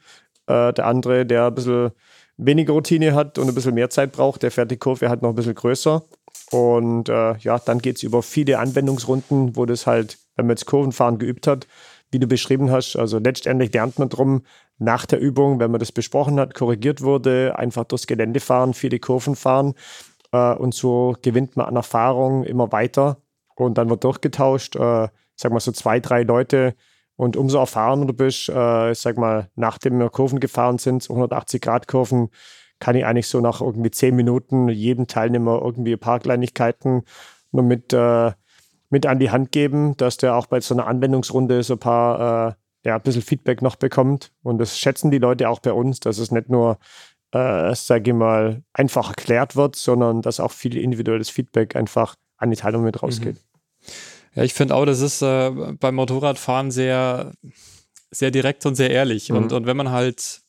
Äh, der andere, der ein bisschen weniger Routine hat und ein bisschen mehr Zeit braucht, der fährt die Kurve halt noch ein bisschen größer. Und äh, ja, dann geht es über viele Anwendungsrunden, wo das halt, wenn man jetzt Kurvenfahren geübt hat, wie du beschrieben hast, also letztendlich lernt man drum, nach der Übung, wenn man das besprochen hat, korrigiert wurde, einfach durchs Gelände fahren, viele Kurven fahren. Äh, und so gewinnt man an Erfahrung immer weiter. Und dann wird durchgetauscht, äh, sag mal so zwei, drei Leute. Und umso erfahrener du bist, äh, sag mal, nachdem wir Kurven gefahren sind, 180-Grad-Kurven, kann ich eigentlich so nach irgendwie zehn Minuten jedem Teilnehmer irgendwie ein paar Kleinigkeiten nur mit, äh, mit an die Hand geben, dass der auch bei so einer Anwendungsrunde so ein paar, äh, ja, ein bisschen Feedback noch bekommt. Und das schätzen die Leute auch bei uns, dass es nicht nur, äh, sage ich mal, einfach erklärt wird, sondern dass auch viel individuelles Feedback einfach an die Teilnehmer mit rausgeht. Mhm.
Ja, ich finde auch, das ist äh, beim Motorradfahren sehr, sehr direkt und sehr ehrlich. Mhm. Und, und wenn man halt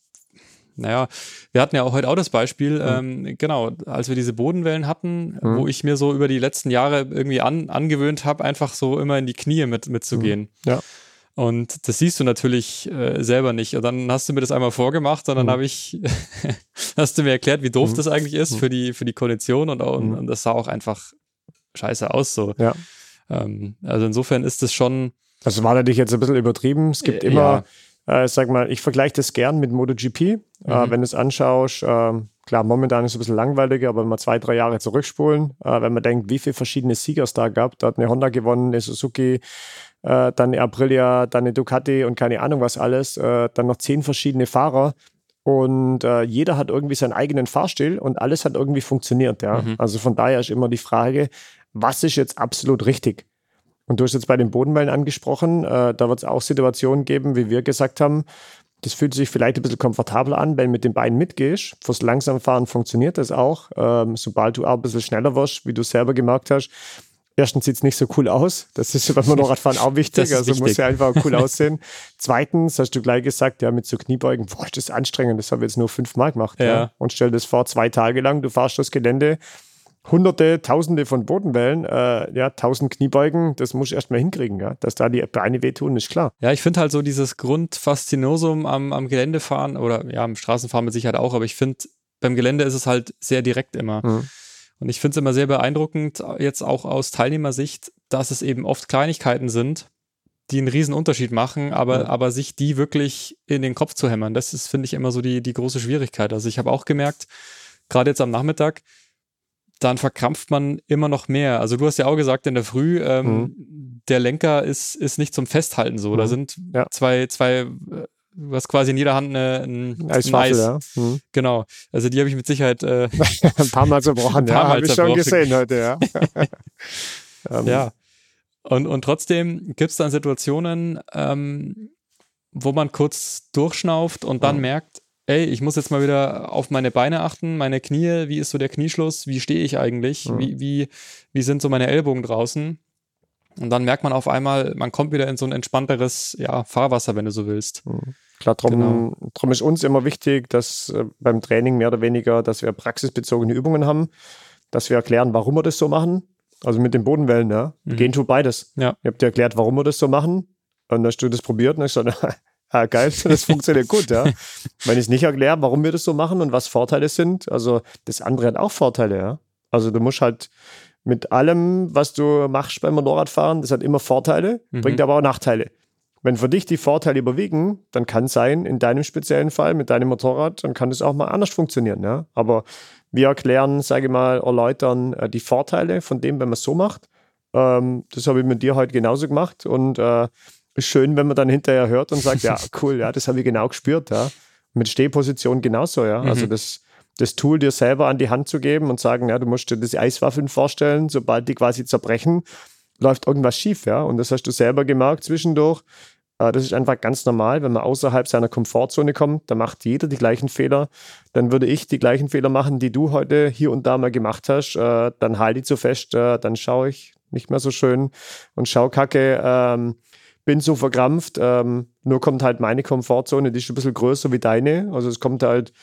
naja, wir hatten ja auch heute auch das Beispiel, mhm. ähm, genau, als wir diese Bodenwellen hatten, mhm. wo ich mir so über die letzten Jahre irgendwie an, angewöhnt habe, einfach so immer in die Knie mit, mitzugehen. Mhm.
Ja.
Und das siehst du natürlich äh, selber nicht. Und dann hast du mir das einmal vorgemacht und dann mhm. habe ich, hast du mir erklärt, wie doof mhm. das eigentlich ist mhm. für die, für die Kondition und, und, und, das sah auch einfach scheiße aus so.
Ja.
Ähm, also insofern ist es schon.
Also war natürlich jetzt ein bisschen übertrieben. Es gibt äh, immer. Ja äh, sag mal, ich vergleiche das gern mit MotoGP. Äh, mhm. Äh, wenn du es anschaust, äh, klar, momentan ist es ein bisschen langweiliger, aber wenn wir zwei, drei Jahre zurückspulen, äh, wenn man denkt, wie viele verschiedene Sieger es da gab, da hat eine Honda gewonnen, eine Suzuki, äh, dann eine Aprilia, dann eine Ducati und keine Ahnung was alles, dann noch zehn verschiedene Fahrer. Und jeder hat irgendwie seinen eigenen Fahrstil und alles hat irgendwie funktioniert. Ja? Mhm. Also von daher ist immer die Frage, was ist jetzt absolut richtig? Und du hast jetzt bei den Bodenwellen angesprochen, äh, da wird es auch Situationen geben, wie wir gesagt haben, das fühlt sich vielleicht ein bisschen komfortabler an, wenn du mit den Beinen mitgehst. Fürs Langsamfahren funktioniert das auch. Ähm, sobald du auch ein bisschen schneller wirst, wie du selber gemerkt hast, Erstens sieht es nicht so cool aus. Das ist beim Motorradfahren auch wichtig. Also wichtig. muss ja einfach cool aussehen. Zweitens hast du gleich gesagt, ja, mit so Kniebeugen, boah, ist das anstrengend. Das habe ich jetzt nur fünfmal gemacht. Ja. ja. Und stell das vor, zwei Tage lang, du fahrst das Gelände, Hunderte, Tausende von Bodenwellen, äh, ja, tausend Kniebeugen, das muss ich erstmal hinkriegen, ja. Dass da die Beine wehtun, ist klar.
Ja, ich finde halt so dieses Grundfaszinosum am, am Geländefahren oder ja, am Straßenfahren mit Sicherheit auch, aber ich finde, beim Gelände ist es halt sehr direkt immer. Mhm. Und ich finde es immer sehr beeindruckend, jetzt auch aus Teilnehmersicht, dass es eben oft Kleinigkeiten sind, die einen riesen Unterschied machen, aber, ja. aber sich die wirklich in den Kopf zu hämmern, das ist, finde ich, immer so die, die große Schwierigkeit. Also ich habe auch gemerkt, gerade jetzt am Nachmittag, dann verkrampft man immer noch mehr. Also du hast ja auch gesagt in der Früh, ähm, mhm. der Lenker ist, ist nicht zum Festhalten so. Mhm. Da sind ja. zwei, zwei, äh, du hast quasi in jeder Hand eine, ein
Eiswaffel, Eis. Ja. Mhm.
Genau. Also die habe ich mit Sicherheit äh,
ein paar Mal zerbrochen. ja, habe ich schon gesehen heute, ja.
ähm. Ja. Und, und trotzdem gibt es dann Situationen, ähm, wo man kurz durchschnauft und dann mhm. merkt, ey, ich muss jetzt mal wieder auf meine Beine achten, meine Knie, wie ist so der Knieschluss, wie stehe ich eigentlich, mhm. wie, wie, wie sind so meine Ellbogen draußen? Und dann merkt man auf einmal, man kommt wieder in so ein entspannteres ja, Fahrwasser, wenn du so willst. Mhm.
Klar, drum, genau. drum ist uns immer wichtig, dass äh, beim Training mehr oder weniger, dass wir praxisbezogene Übungen haben. dass wir erklären, warum wir das so machen. Also mit den Bodenwellen, ja. Mhm. Gehen tut beides.
Ja.
Ich habe dir erklärt, warum wir das so machen. Und dann hast du das probiert und ich so, ah, geil, das funktioniert gut, ja. Wenn ich es nicht erkläre, warum wir das so machen und was Vorteile sind, also das andere hat auch Vorteile, ja. Also du musst halt mit allem, was du machst beim Motorradfahren, das hat immer Vorteile, mhm. bringt aber auch Nachteile. Wenn für dich die Vorteile überwiegen, dann kann es sein, in deinem speziellen Fall mit deinem Motorrad, dann kann es auch mal anders funktionieren. Ja? Aber wir erklären, sage ich mal, erläutern äh, die Vorteile von dem, wenn man es so macht. Ähm, das habe ich mit dir heute genauso gemacht und äh, schön, wenn man dann hinterher hört und sagt, ja, cool, ja, das habe ich genau gespürt. Ja? Mit Stehposition genauso, ja. Also mhm. Also das, das Tool dir selber an die Hand zu geben und sagen, ja, du musst dir das Eiswaffeln vorstellen, sobald die quasi zerbrechen, läuft irgendwas schief, ja. Und das hast du selber gemerkt zwischendurch. Äh, das ist einfach ganz normal, wenn man außerhalb seiner Komfortzone kommt, da macht jeder die gleichen Fehler. Dann würde ich die gleichen Fehler machen, die du heute hier und da mal gemacht hast. Äh, dann halte ich zu fest, äh, dann schaue ich nicht mehr so schön und schau kacke. Ähm, bin so verkrampft. Ähm, nur kommt halt meine Komfortzone, die ist ein bisschen größer wie deine. Also es kommt halt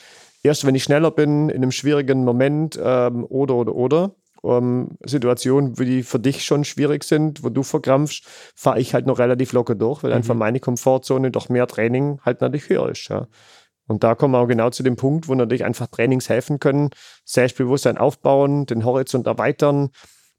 erst, wenn ich schneller bin, in einem schwierigen Moment ähm, oder, oder, oder. Um, Situationen, die für dich schon schwierig sind, wo du verkrampfst, fahre ich halt noch relativ locker durch, weil mhm. einfach meine Komfortzone durch mehr Training halt natürlich höher ist. Ja. Und da kommen wir auch genau zu dem Punkt, wo natürlich einfach Trainings helfen können, Selbstbewusstsein aufbauen, den Horizont erweitern,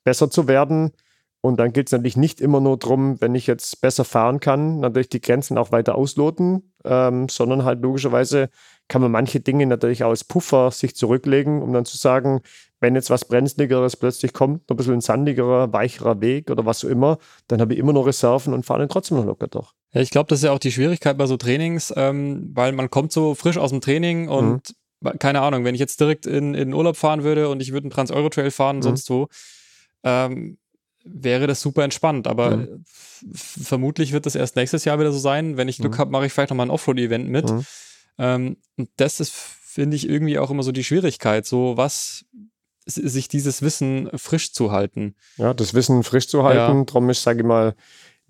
besser zu werden. Und dann geht es natürlich nicht immer nur darum, wenn ich jetzt besser fahren kann, natürlich die Grenzen auch weiter ausloten, ähm, sondern halt logischerweise kann man manche Dinge natürlich auch als Puffer sich zurücklegen, um dann zu sagen, wenn jetzt was Brenzligeres plötzlich kommt, ein bisschen ein sandigerer, weicherer Weg oder was auch immer, dann habe ich immer noch Reserven und fahre dann trotzdem noch locker durch.
Ja, ich glaube, das ist ja auch die Schwierigkeit bei so Trainings, ähm, weil man kommt so frisch aus dem Training und mhm. keine Ahnung, wenn ich jetzt direkt in, in Urlaub fahren würde und ich würde einen Trans-Euro-Trail fahren, mhm. sonst wo, ähm, wäre das super entspannt. Aber mhm. vermutlich wird das erst nächstes Jahr wieder so sein. Wenn ich Glück mhm. habe, mache ich vielleicht nochmal ein Offroad-Event mit. Mhm. Ähm, und das ist, finde ich, irgendwie auch immer so die Schwierigkeit. So, was sich dieses Wissen frisch zu halten.
Ja, das Wissen frisch zu halten. Ja. Darum ist, sage ich mal,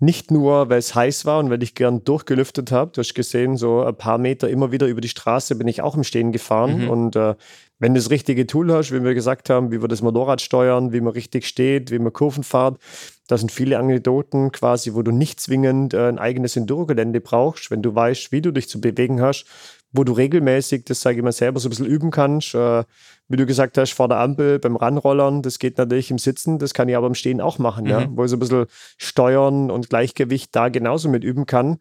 nicht nur, weil es heiß war und weil ich gern durchgelüftet habe. Du hast gesehen, so ein paar Meter immer wieder über die Straße bin ich auch im Stehen gefahren. Mhm. Und äh, wenn du das richtige Tool hast, wie wir gesagt haben, wie wir das Motorrad steuern, wie man richtig steht, wie man Kurven fährt, da sind viele Anekdoten quasi, wo du nicht zwingend äh, ein eigenes Enduro-Gelände brauchst, wenn du weißt, wie du dich zu bewegen hast, wo du regelmäßig, das sage ich mal selber, so ein bisschen üben kannst. Äh, wie du gesagt hast, vor der Ampel beim Ranrollern, das geht natürlich im Sitzen, das kann ich aber im Stehen auch machen, mhm. ja, wo ich so ein bisschen Steuern und Gleichgewicht da genauso mit üben kann.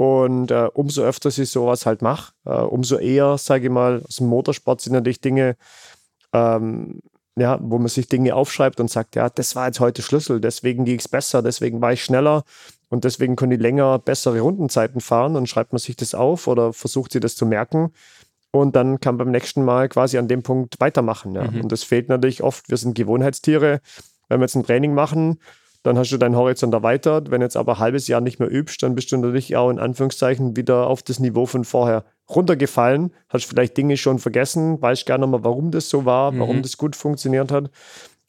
Und äh, umso öfter ich sowas halt mache, äh, umso eher, sage ich mal, aus dem Motorsport sind natürlich Dinge, ähm, ja, wo man sich Dinge aufschreibt und sagt, ja, das war jetzt heute Schlüssel, deswegen ging es besser, deswegen war ich schneller, und deswegen können die länger bessere Rundenzeiten fahren und schreibt man sich das auf oder versucht sie das zu merken. Und dann kann beim nächsten Mal quasi an dem Punkt weitermachen. Ja. Mhm. Und das fehlt natürlich oft. Wir sind Gewohnheitstiere. Wenn wir jetzt ein Training machen, dann hast du deinen Horizont erweitert. Wenn jetzt aber ein halbes Jahr nicht mehr übst, dann bist du natürlich auch in Anführungszeichen wieder auf das Niveau von vorher runtergefallen. Hast vielleicht Dinge schon vergessen, weißt gar nicht mehr, warum das so war, warum mhm. das gut funktioniert hat.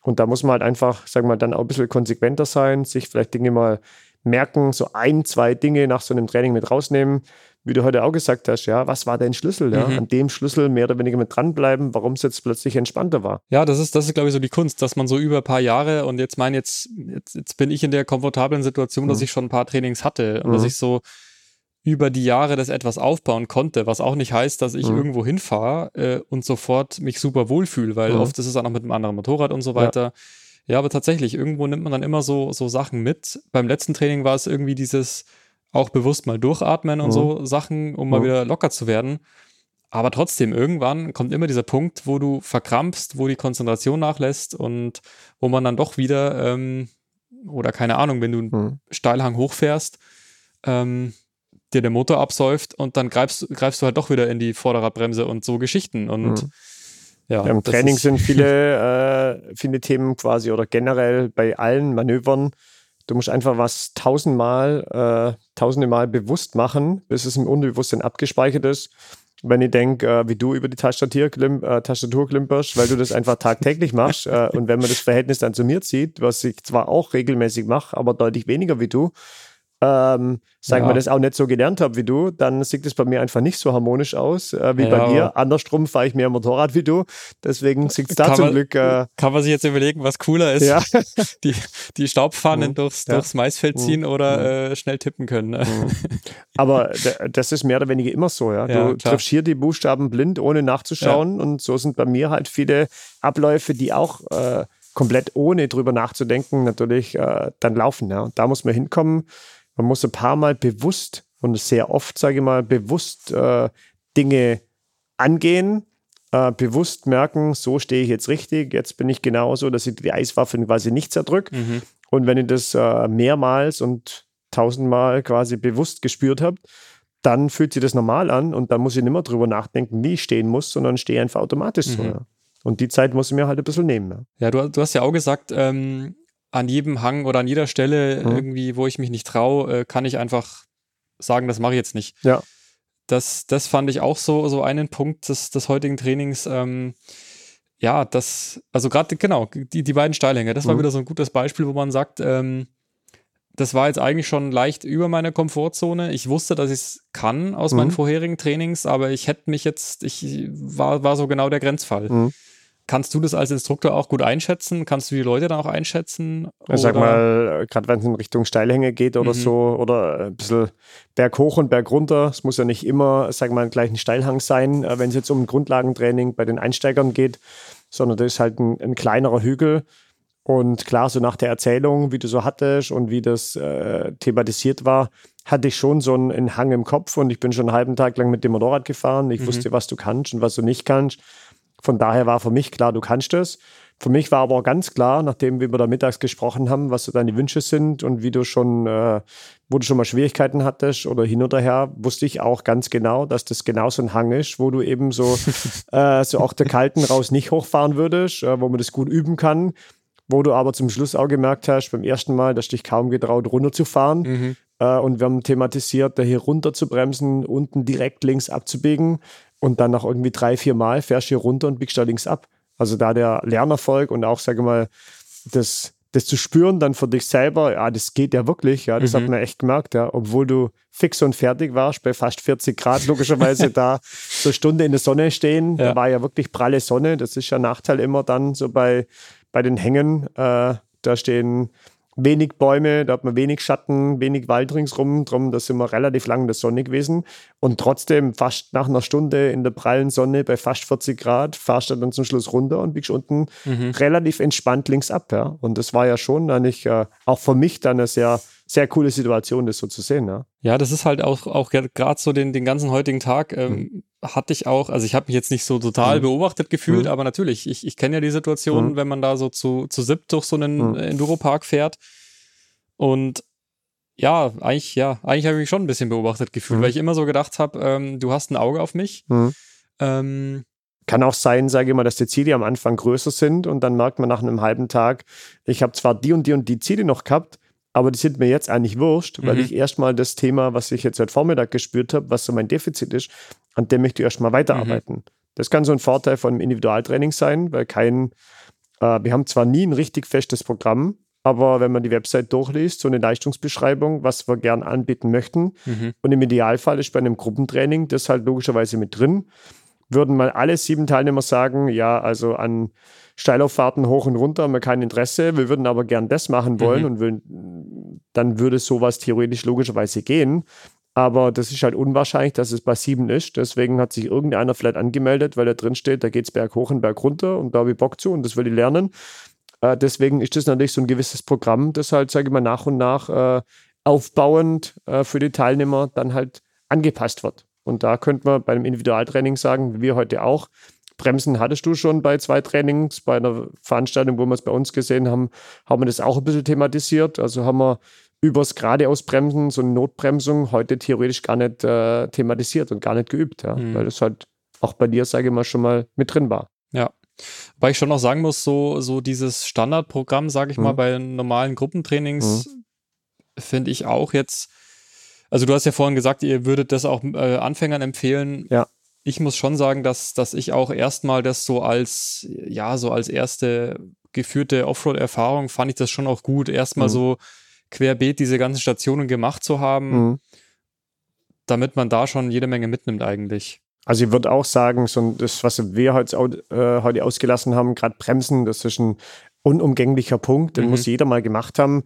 Und da muss man halt einfach, sagen wir mal, dann auch ein bisschen konsequenter sein, sich vielleicht Dinge mal merken, so ein, zwei Dinge nach so einem Training mit rausnehmen. Wie du heute auch gesagt hast, ja, was war dein Schlüssel? Ja? Mhm. An dem Schlüssel mehr oder weniger mit dranbleiben, warum es jetzt plötzlich entspannter war.
Ja, das ist, das ist, glaube ich, so die Kunst, dass man so über ein paar Jahre und jetzt meine, jetzt, jetzt, jetzt bin ich in der komfortablen Situation, mhm. dass ich schon ein paar Trainings hatte und mhm. dass ich so über die Jahre das etwas aufbauen konnte, was auch nicht heißt, dass ich mhm. irgendwo hinfahre äh, und sofort mich super wohlfühle, weil mhm. oft ist es auch noch mit einem anderen Motorrad und so weiter. Ja. Ja, aber tatsächlich, irgendwo nimmt man dann immer so, so Sachen mit. Beim letzten Training war es irgendwie dieses auch bewusst mal durchatmen und mhm. so Sachen, um mhm. mal wieder locker zu werden. Aber trotzdem, irgendwann kommt immer dieser Punkt, wo du verkrampfst, wo die Konzentration nachlässt und wo man dann doch wieder, ähm, oder keine Ahnung, wenn du einen mhm. Steilhang hochfährst, ähm, dir der Motor absäuft und dann greifst, greifst du halt doch wieder in die Vorderradbremse und so Geschichten. Und mhm.
Ja, Im Training sind viele, äh, viele Themen quasi oder generell bei allen Manövern. Du musst einfach was tausendmal, äh, tausende Mal bewusst machen, bis es im Unbewusstsein abgespeichert ist. Wenn ich denke, äh, wie du über die Tastatur, klim, äh, Tastatur klimperst, weil du das einfach tagtäglich machst. äh, und wenn man das Verhältnis dann zu mir zieht, was ich zwar auch regelmäßig mache, aber deutlich weniger wie du, ähm, sagen
Ja.
wir das auch nicht so gelernt habe wie du, dann sieht es bei mir einfach nicht so harmonisch aus äh, wie
Ja,
bei dir.
aber-
Andersrum fahre ich mehr Motorrad wie du, deswegen sieht es da zum
man-
Glück. Äh,
Kann man sich jetzt überlegen, was cooler ist,
ja.
die, die Staubfahnen
Mhm.
durchs,
Ja.
durchs Maisfeld ziehen
Mhm.
oder äh, schnell tippen können. Ne?
Aber d- das ist mehr oder weniger immer so, ja. Du triffst hier die Buchstaben blind, ohne nachzuschauen. Und so sind bei mir halt viele Abläufe, die auch äh, komplett ohne drüber nachzudenken natürlich äh, dann laufen. Ja. Und da muss man hinkommen. Man muss ein paar Mal bewusst und sehr oft, sage ich mal, bewusst äh, Dinge angehen, äh, bewusst merken, so stehe ich jetzt richtig, jetzt bin ich genauso, dass ich die Eiswaffen quasi nicht zerdrücke.
Mhm.
Und wenn ihr das äh, mehrmals und tausendmal quasi bewusst gespürt habt, dann fühlt sich das normal an und dann muss ich nicht mehr drüber nachdenken, wie ich stehen muss, sondern stehe einfach automatisch so.
Mhm.
Ja. Und die Zeit muss ich mir halt ein bisschen nehmen. Ja.
Ja, du, du hast ja auch gesagt, ähm, an jedem Hang oder an jeder Stelle
Mhm.
irgendwie, wo ich mich nicht traue, äh, kann ich einfach sagen, das mache ich jetzt nicht.
Ja.
Das, das fand ich auch so, so einen Punkt des, des heutigen Trainings. Ähm, ja, das, also gerade, genau, die, die beiden Steilhänge, das war
Mhm.
wieder so ein gutes Beispiel, wo man sagt, ähm, das war jetzt eigentlich schon leicht über meine Komfortzone. Ich wusste, dass ich es kann aus
Mhm.
meinen vorherigen Trainings, aber ich hätte mich jetzt, ich war, war so genau der Grenzfall.
Mhm.
Kannst du das als Instruktor auch gut einschätzen? Kannst du die Leute dann auch einschätzen?
Ich sag
Oder-
mal, gerade wenn es in Richtung Steilhänge geht oder
Mhm.
so, oder ein bisschen Berg hoch und Berg runter. Es muss ja nicht immer, sag mal, gleich ein Steilhang sein, äh, wenn es jetzt um ein Grundlagentraining bei den Einsteigern geht, sondern das ist halt ein, ein kleinerer Hügel. Und klar, so nach der Erzählung, wie du so hattest und wie das äh, thematisiert war, hatte ich schon so einen, einen Hang im Kopf und ich bin schon einen halben Tag lang mit dem Motorrad gefahren. Ich
Mhm.
wusste, was du kannst und was du nicht kannst. Von daher war für mich klar, du kannst es. Für mich war aber auch ganz klar, nachdem wir da mittags gesprochen haben, was so deine Wünsche sind und wie du schon, äh, wo du schon mal Schwierigkeiten hattest oder hin oder her, wusste ich auch ganz genau, dass das genau so ein Hang ist, wo du eben so, äh, so auch der Kalten raus nicht hochfahren würdest, äh, wo man das gut üben kann, wo du aber zum Schluss auch gemerkt hast, beim ersten Mal, dass du dich kaum getraut, runterzufahren.
Mhm.
Äh, und wir haben thematisiert, da hier runter zu bremsen, unten direkt links abzubiegen und dann noch irgendwie drei, vier Mal fährst du hier runter und biegst da links ab. Also da der Lernerfolg und auch, sage mal, das, das zu spüren dann für dich selber, ja, das geht ja wirklich, ja, das
Mhm.
hat man echt gemerkt, ja, obwohl du fix und fertig warst, bei fast 40 Grad logischerweise da so eine Stunde in der Sonne stehen,
Ja.
da war ja wirklich pralle Sonne, das ist ja ein Nachteil immer dann so bei, bei den Hängen, äh, da stehen wenig Bäume, da hat man wenig Schatten, wenig Wald ringsrum, drum, da sind wir relativ lang in der Sonne gewesen und trotzdem fast nach einer Stunde in der prallen Sonne bei fast 40 Grad fahrst du dann zum Schluss runter und biegst unten
Mhm.
relativ entspannt links ab, ja. Und das war ja schon eigentlich äh, auch für mich dann eine sehr, sehr coole Situation, das so zu sehen, ja.
Ja, das ist halt auch, auch gerade so den, den ganzen heutigen Tag ähm,
Mhm.
hatte ich auch, also ich habe mich jetzt nicht so total
Mhm.
beobachtet gefühlt,
Mhm.
aber natürlich, ich, ich kenne ja die Situation,
Mhm.
wenn man da so zu, zu siebt durch so einen
Mhm.
äh, Enduropark fährt. Und ja, eigentlich, ja, eigentlich habe ich mich schon ein bisschen beobachtet gefühlt,
Mhm.
weil ich immer so gedacht habe, ähm, du hast ein Auge auf mich. Ähm,
Kann auch sein, sage ich mal, dass die Ziele am Anfang größer sind und dann merkt man nach einem halben Tag, ich habe zwar die und die und die Ziele noch gehabt, aber die sind mir jetzt eigentlich wurscht, weil
Mhm.
ich erstmal das Thema, was ich jetzt heute Vormittag gespürt habe, was so mein Defizit ist, an dem möchte ich erstmal weiterarbeiten. Das kann so ein Vorteil von einem Individualtraining sein, weil kein, äh, wir haben zwar nie ein richtig festes Programm, aber wenn man die Website durchliest, so eine Leistungsbeschreibung, was wir gern anbieten möchten,
mhm.
und im Idealfall ist bei einem Gruppentraining das halt logischerweise mit drin. Würden mal alle sieben Teilnehmer sagen, ja, also an Steilauffahrten hoch und runter haben wir kein Interesse, wir würden aber gern das machen wollen
Mhm.
und würden, dann würde sowas theoretisch logischerweise gehen. Aber das ist halt unwahrscheinlich, dass es bei sieben ist. Deswegen hat sich irgendeiner vielleicht angemeldet, weil da drin steht, da geht es berg hoch und berg runter und da habe ich Bock zu und das will ich lernen. Äh, deswegen ist das natürlich so ein gewisses Programm, das halt, sage ich mal, nach und nach äh, aufbauend äh, für die Teilnehmer dann halt angepasst wird. Und da könnte man bei einem Individualtraining sagen, wie wir heute auch, Bremsen hattest du schon bei zwei Trainings, bei einer Veranstaltung, wo wir es bei uns gesehen haben, haben wir das auch ein bisschen thematisiert. Also haben wir übers geradeausbremsen, so eine Notbremsung, heute theoretisch gar nicht äh, thematisiert und gar nicht geübt, ja,
Mhm.
weil das halt auch bei dir, sage ich mal, schon mal mit drin war.
Ja. Weil ich schon noch sagen muss, so, so dieses Standardprogramm, sage ich mal,
Mhm.
bei normalen Gruppentrainings, finde ich auch jetzt, also du hast ja vorhin gesagt, ihr würdet das auch äh, Anfängern empfehlen.
Ja.
Ich muss schon sagen, dass, dass ich auch erstmal das so als, ja, so als erste geführte Offroad-Erfahrung fand ich das schon auch gut. Erstmal
Mhm.
so querbeet diese ganzen Stationen gemacht zu haben, mhm. damit man da schon jede Menge mitnimmt eigentlich.
Also ich würde auch sagen, so das, was wir heute, äh, heute ausgelassen haben, gerade Bremsen, das ist ein unumgänglicher Punkt, den mhm. muss jeder mal gemacht haben.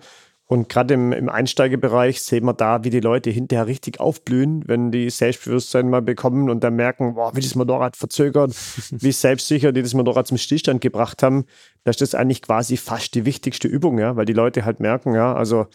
Und gerade im, im Einsteigerbereich sehen wir da, wie die Leute hinterher richtig aufblühen, wenn die Selbstbewusstsein mal bekommen und dann merken, boah, wie das Motorrad verzögert, wie selbstsicher die das Motorrad zum Stillstand gebracht haben. Da ist das eigentlich quasi fast die wichtigste Übung, ja, weil die Leute halt merken, ja, also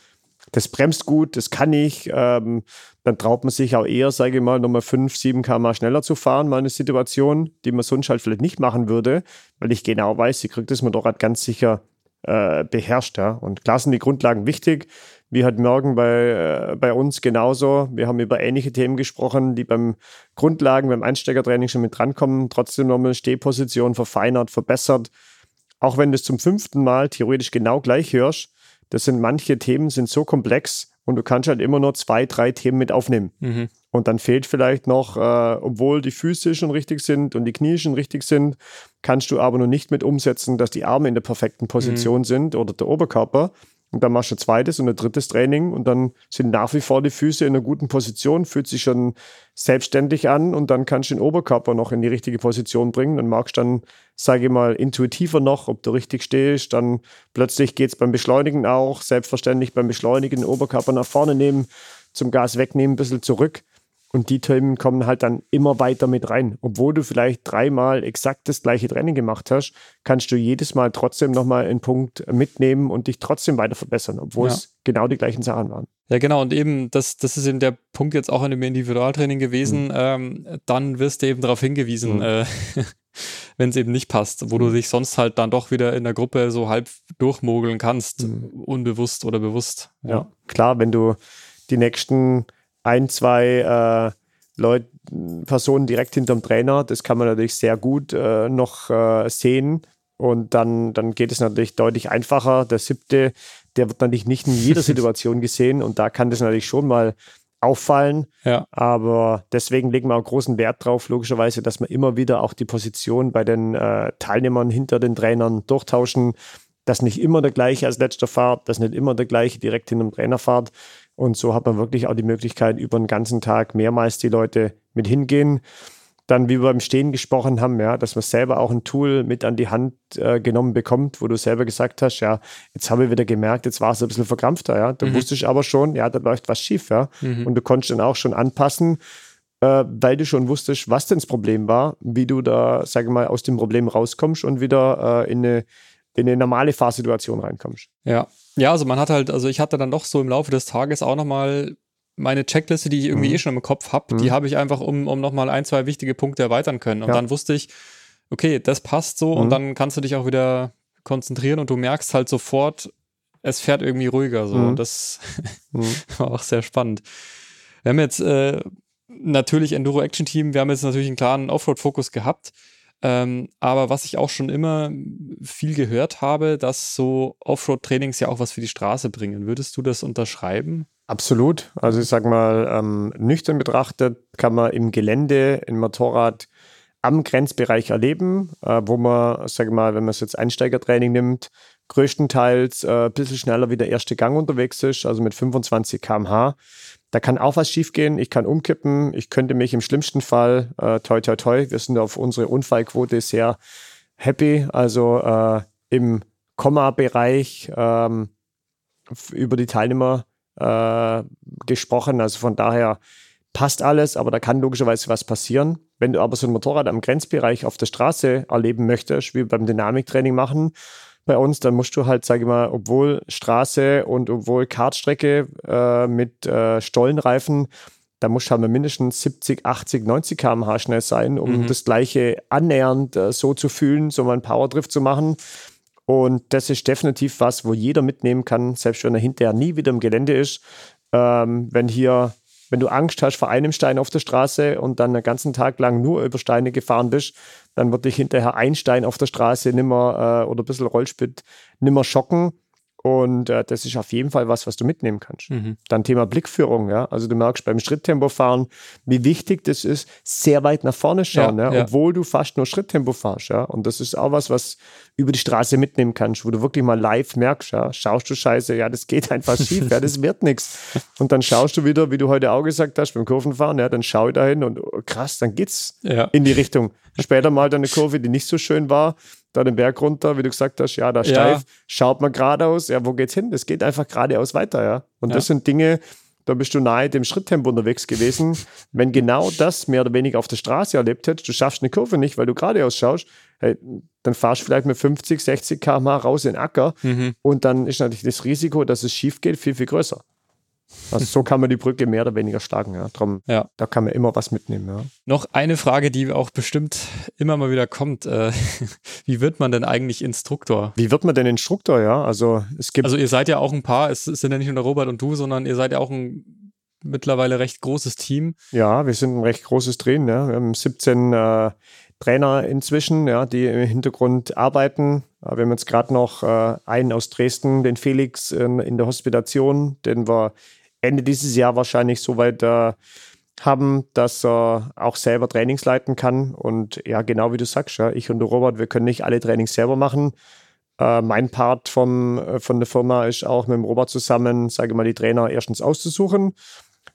das bremst gut, das kann ich. Ähm, dann traut man sich auch eher, sage ich mal, nochmal 5, 7 km schneller zu fahren, mal eine Situation, die man sonst halt vielleicht nicht machen würde, weil ich genau weiß, sie kriegt das Motorrad ganz sicher äh, beherrscht. Ja. Und klar sind die Grundlagen wichtig, wie hat morgen bei, äh, bei uns genauso. Wir haben über ähnliche Themen gesprochen, die beim Grundlagen, beim Einsteigertraining schon mit drankommen, trotzdem nochmal Stehposition verfeinert, verbessert. Auch wenn du es zum fünften Mal theoretisch genau gleich hörst, das sind manche Themen sind so komplex und du kannst halt immer nur zwei, drei Themen mit aufnehmen. Mhm. Und dann fehlt vielleicht noch, äh, obwohl die Füße schon richtig sind und die Knie schon richtig sind, kannst du aber noch nicht mit umsetzen, dass die Arme in der perfekten Position mhm. sind oder der Oberkörper. Und dann machst du ein zweites und ein drittes Training und dann sind nach wie vor die Füße in einer guten Position, fühlt sich schon selbstständig an und dann kannst du den Oberkörper noch in die richtige Position bringen. Dann magst du dann, sage ich mal, intuitiver noch, ob du richtig stehst. Dann plötzlich geht es beim Beschleunigen auch, selbstverständlich beim Beschleunigen den Oberkörper nach vorne nehmen, zum Gas wegnehmen, ein bisschen zurück. Und die Themen kommen halt dann immer weiter mit rein. Obwohl du vielleicht dreimal exakt das gleiche Training gemacht hast, kannst du jedes Mal trotzdem nochmal einen Punkt mitnehmen und dich trotzdem weiter verbessern, obwohl ja. es genau die gleichen Sachen waren.
Ja, genau. Und eben, das, das ist eben der Punkt jetzt auch in dem Individualtraining gewesen. Mhm. Ähm, dann wirst du eben darauf hingewiesen, mhm. äh, wenn es eben nicht passt, wo mhm. du dich sonst halt dann doch wieder in der Gruppe so halb durchmogeln kannst, mhm. unbewusst oder bewusst.
Ja. ja, klar, wenn du die nächsten ein, zwei äh, Leute, Personen direkt hinterm Trainer. Das kann man natürlich sehr gut äh, noch äh, sehen. Und dann, dann geht es natürlich deutlich einfacher. Der siebte, der wird natürlich nicht in jeder Situation gesehen. Und da kann das natürlich schon mal auffallen. Ja. Aber deswegen legen wir auch großen Wert drauf, logischerweise, dass wir immer wieder auch die Position bei den äh, Teilnehmern hinter den Trainern durchtauschen, dass nicht immer der gleiche als letzter fahrt, dass nicht immer der gleiche direkt hinter dem Trainer fahrt, und so hat man wirklich auch die Möglichkeit, über den ganzen Tag mehrmals die Leute mit hingehen. Dann, wie wir beim Stehen gesprochen haben, ja, dass man selber auch ein Tool mit an die Hand äh, genommen bekommt, wo du selber gesagt hast, ja, jetzt habe ich wieder gemerkt, jetzt war es ein bisschen verkrampfter, ja. Da mhm. wusste ich aber schon, ja, da läuft was schief, ja. Mhm. Und du konntest dann auch schon anpassen, äh, weil du schon wusstest, was denn das Problem war, wie du da, sage ich mal, aus dem Problem rauskommst und wieder äh, in eine in eine normale Fahrsituation reinkommst.
Ja. Ja, also man hat halt, also ich hatte dann doch so im Laufe des Tages auch nochmal meine Checkliste, die ich irgendwie mhm. eh schon im Kopf habe, mhm. die habe ich einfach um, um nochmal ein, zwei wichtige Punkte erweitern können. Und ja. dann wusste ich, okay, das passt so mhm. und dann kannst du dich auch wieder konzentrieren und du merkst halt sofort, es fährt irgendwie ruhiger so. Mhm. Das mhm. war auch sehr spannend. Wir haben jetzt äh, natürlich Enduro Action Team, wir haben jetzt natürlich einen klaren Offroad-Fokus gehabt. Ähm, aber was ich auch schon immer viel gehört habe, dass so Offroad-Trainings ja auch was für die Straße bringen. Würdest du das unterschreiben?
Absolut. Also ich sag mal, ähm, nüchtern betrachtet kann man im Gelände ein Motorrad am Grenzbereich erleben, äh, wo man, sag mal, wenn man es jetzt Einsteigertraining nimmt, größtenteils äh, ein bisschen schneller wie der erste Gang unterwegs ist, also mit 25 km/h. Da kann auch was schiefgehen. Ich kann umkippen. Ich könnte mich im schlimmsten Fall, äh, toi, toi, toi, wir sind auf unsere Unfallquote sehr happy. Also äh, im Komma-Bereich ähm, über die Teilnehmer äh, gesprochen. Also von daher passt alles, aber da kann logischerweise was passieren. Wenn du aber so ein Motorrad am Grenzbereich auf der Straße erleben möchtest, wie beim Dynamiktraining machen, bei uns, dann musst du halt, sage ich mal, obwohl Straße und obwohl Kartstrecke äh, mit äh, Stollenreifen, da musst du halt mindestens 70, 80, 90 km/h schnell sein, um mhm. das gleiche annähernd äh, so zu fühlen, so mal einen Powerdrift zu machen. Und das ist definitiv was, wo jeder mitnehmen kann, selbst wenn er hinterher nie wieder im Gelände ist. Ähm, wenn hier wenn du Angst hast vor einem Stein auf der Straße und dann den ganzen Tag lang nur über Steine gefahren bist, dann wird dich hinterher ein Stein auf der Straße nimmer äh, oder ein bisschen Rollspit nimmer schocken. Und äh, das ist auf jeden Fall was, was du mitnehmen kannst. Mhm. Dann Thema Blickführung, ja. Also du merkst beim Schritttempofahren, wie wichtig das ist, sehr weit nach vorne schauen, ja, ja. obwohl du fast nur Schritttempo fahrst, ja. Und das ist auch was, was über die Straße mitnehmen kannst, wo du wirklich mal live merkst, ja, schaust du Scheiße, ja, das geht einfach schief, ja, das wird nichts. Und dann schaust du wieder, wie du heute auch gesagt hast, beim Kurvenfahren, ja, dann schau ich dahin und oh, krass, dann geht's ja. in die Richtung. Später mal dann eine Kurve, die nicht so schön war, da den Berg runter, wie du gesagt hast, ja, da steif, ja. schaut man geradeaus, ja, wo geht's hin? Das geht einfach geradeaus weiter, ja. Und ja. das sind Dinge, da bist du nahe dem Schritttempo unterwegs gewesen. Wenn genau das mehr oder weniger auf der Straße erlebt hättest, du schaffst eine Kurve nicht, weil du geradeaus schaust, hey, dann fahrst du vielleicht mit 50, 60 km raus in den Acker mhm. und dann ist natürlich das Risiko, dass es schief geht, viel, viel größer. Also so kann man die Brücke mehr oder weniger schlagen. Ja. Drum, ja. Da kann man immer was mitnehmen. Ja.
Noch eine Frage, die auch bestimmt immer mal wieder kommt. Äh, wie wird man denn eigentlich Instruktor?
Wie wird man denn Instruktor, ja? Also es gibt.
Also ihr seid ja auch ein paar, es sind ja nicht nur Robert und du, sondern ihr seid ja auch ein mittlerweile recht großes Team.
Ja, wir sind ein recht großes Drehen. Ja. Wir haben 17 äh, Trainer inzwischen, ja, die im Hintergrund arbeiten. Wir haben jetzt gerade noch äh, einen aus Dresden, den Felix in, in der Hospitation, den wir Ende dieses Jahr wahrscheinlich so weit äh, haben, dass er auch selber Trainings leiten kann. Und ja, genau wie du sagst, ja, ich und Robert, wir können nicht alle Trainings selber machen. Äh, mein Part vom, äh, von der Firma ist auch mit dem Robert zusammen, sage ich mal, die Trainer erstens auszusuchen.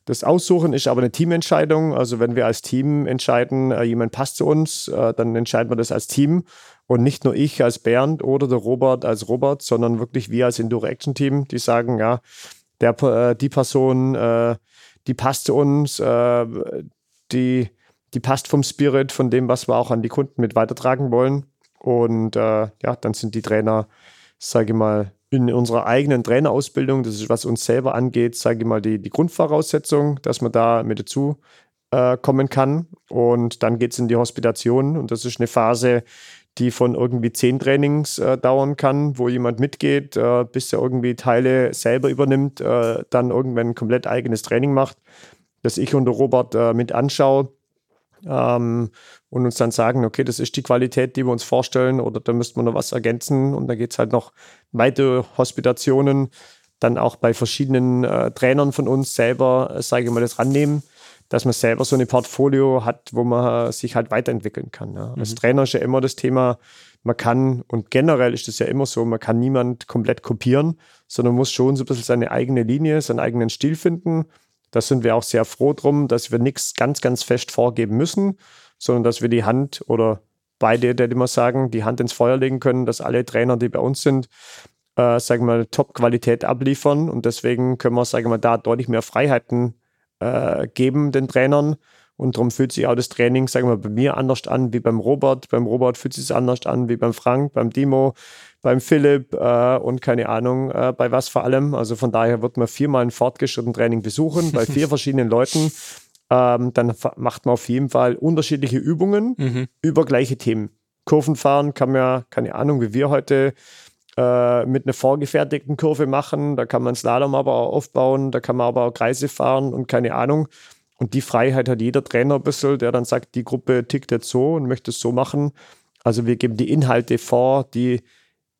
Das Aussuchen ist aber eine Teamentscheidung. Also wenn wir als Team entscheiden, äh, jemand passt zu uns, äh, dann entscheiden wir das als Team. Und nicht nur ich als Bernd oder der Robert als Robert, sondern wirklich wir als Enduro Action Team, die sagen, ja, der, äh, die Person, äh, die passt zu uns, äh, die, die passt vom Spirit, von dem, was wir auch an die Kunden mit weitertragen wollen. Und äh, ja, dann sind die Trainer, sage ich mal, in unserer eigenen Trainerausbildung, das ist, was uns selber angeht, sage ich mal, die, die Grundvoraussetzung, dass man da mit dazu äh, kommen kann. Und dann geht es in die Hospitation und das ist eine Phase, die von irgendwie zehn Trainings äh, dauern kann, wo jemand mitgeht, äh, bis er irgendwie Teile selber übernimmt, äh, dann irgendwann ein komplett eigenes Training macht, das ich und der Robert äh, mit anschaue ähm, und uns dann sagen, okay, das ist die Qualität, die wir uns vorstellen oder da müsste man noch was ergänzen und da geht es halt noch weitere Hospitationen, dann auch bei verschiedenen äh, Trainern von uns selber, äh, sage ich mal, das rannehmen dass man selber so eine Portfolio hat, wo man sich halt weiterentwickeln kann. Ja. Mhm. Als Trainer ist ja immer das Thema, man kann, und generell ist es ja immer so, man kann niemand komplett kopieren, sondern muss schon so ein bisschen seine eigene Linie, seinen eigenen Stil finden. Da sind wir auch sehr froh drum, dass wir nichts ganz, ganz fest vorgeben müssen, sondern dass wir die Hand oder beide, der immer sagen, die Hand ins Feuer legen können, dass alle Trainer, die bei uns sind, äh, sagen wir mal, Top-Qualität abliefern. Und deswegen können wir, sagen wir mal, da deutlich mehr Freiheiten äh, geben den Trainern. Und darum fühlt sich auch das Training, sagen wir, bei mir anders an wie beim Robert. Beim Robert fühlt sich es anders an wie beim Frank, beim Dimo, beim Philipp äh, und keine Ahnung, äh, bei was vor allem. Also von daher wird man viermal ein fortgeschrittenes Training besuchen bei vier verschiedenen Leuten. Ähm, dann macht man auf jeden Fall unterschiedliche Übungen mhm. über gleiche Themen. Kurven fahren kann man ja, keine Ahnung, wie wir heute äh, mit einer vorgefertigten Kurve machen. Da kann man Slalom aber auch aufbauen, da kann man aber auch Kreise fahren und keine Ahnung. Und die Freiheit hat jeder Trainer ein bisschen, der dann sagt, die Gruppe tickt jetzt so und möchte es so machen. Also wir geben die Inhalte vor, die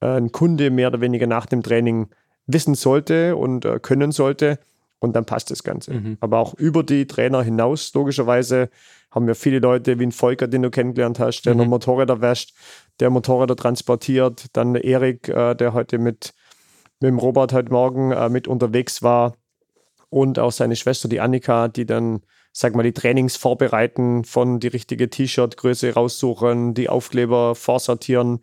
äh, ein Kunde mehr oder weniger nach dem Training wissen sollte und äh, können sollte. Und dann passt das Ganze. Mhm. Aber auch über die Trainer hinaus, logischerweise, haben wir viele Leute wie ein Volker, den du kennengelernt hast, der mhm. noch Motorräder wäscht, der Motorräder transportiert. Dann Erik, äh, der heute mit, mit dem Robert heute Morgen äh, mit unterwegs war. Und auch seine Schwester, die Annika, die dann, sag mal, die Trainings vorbereiten, von die richtige T-Shirt-Größe raussuchen, die Aufkleber vorsortieren.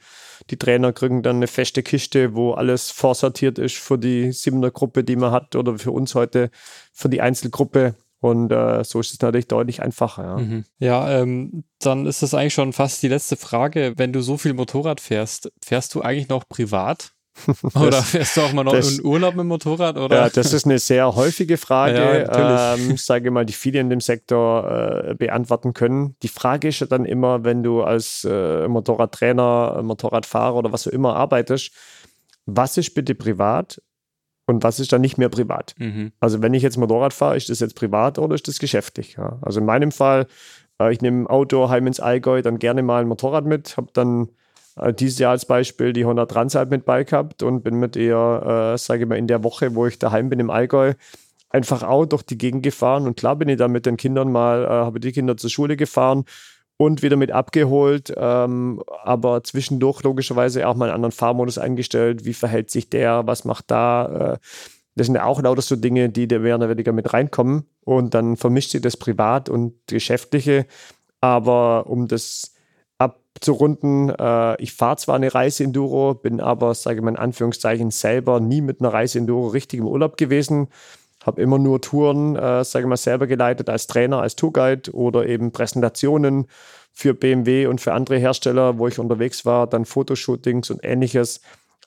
Die Trainer kriegen dann eine feste Kiste, wo alles vorsortiert ist für die siebener Gruppe, die man hat, oder für uns heute für die Einzelgruppe. Und äh, so ist es natürlich deutlich einfacher. Ja,
mhm. ja ähm, dann ist das eigentlich schon fast die letzte Frage. Wenn du so viel Motorrad fährst, fährst du eigentlich noch privat? oder fährst du auch mal noch das, in Urlaub mit dem Motorrad? Oder?
Ja, das ist eine sehr häufige Frage, ja, ähm, sage mal, die viele in dem Sektor äh, beantworten können. Die Frage ist ja dann immer, wenn du als äh, Motorradtrainer, Motorradfahrer oder was auch immer arbeitest, was ist bitte privat und was ist dann nicht mehr privat. Mhm. Also wenn ich jetzt Motorrad fahre, ist das jetzt privat oder ist das geschäftlich? Ja? Also in meinem Fall, äh, ich nehme ein Auto heim ins Allgäu, dann gerne mal ein Motorrad mit, habe dann äh, dieses Jahr als Beispiel die Honda Transalp mit bei gehabt und bin mit ihr, äh, sage ich mal, in der Woche, wo ich daheim bin im Allgäu, einfach auch durch die Gegend gefahren. Und klar bin ich da mit den Kindern mal, äh, habe die Kinder zur Schule gefahren und wieder mit abgeholt, ähm, aber zwischendurch logischerweise auch mal einen anderen Fahrmodus eingestellt. Wie verhält sich der? Was macht da? Äh, das sind ja auch lauter so Dinge, die da mehr oder weniger mit reinkommen. Und dann vermischt sich das Privat und Geschäftliche. Aber um das abzurunden, äh, ich fahre zwar eine Reise-Enduro, bin aber, sage ich mal in Anführungszeichen, selber nie mit einer Reise-Enduro richtig im Urlaub gewesen. Habe immer nur Touren, äh, sage ich mal, selber geleitet als Trainer, als Tourguide oder eben Präsentationen für BMW und für andere Hersteller, wo ich unterwegs war, dann Fotoshootings und ähnliches.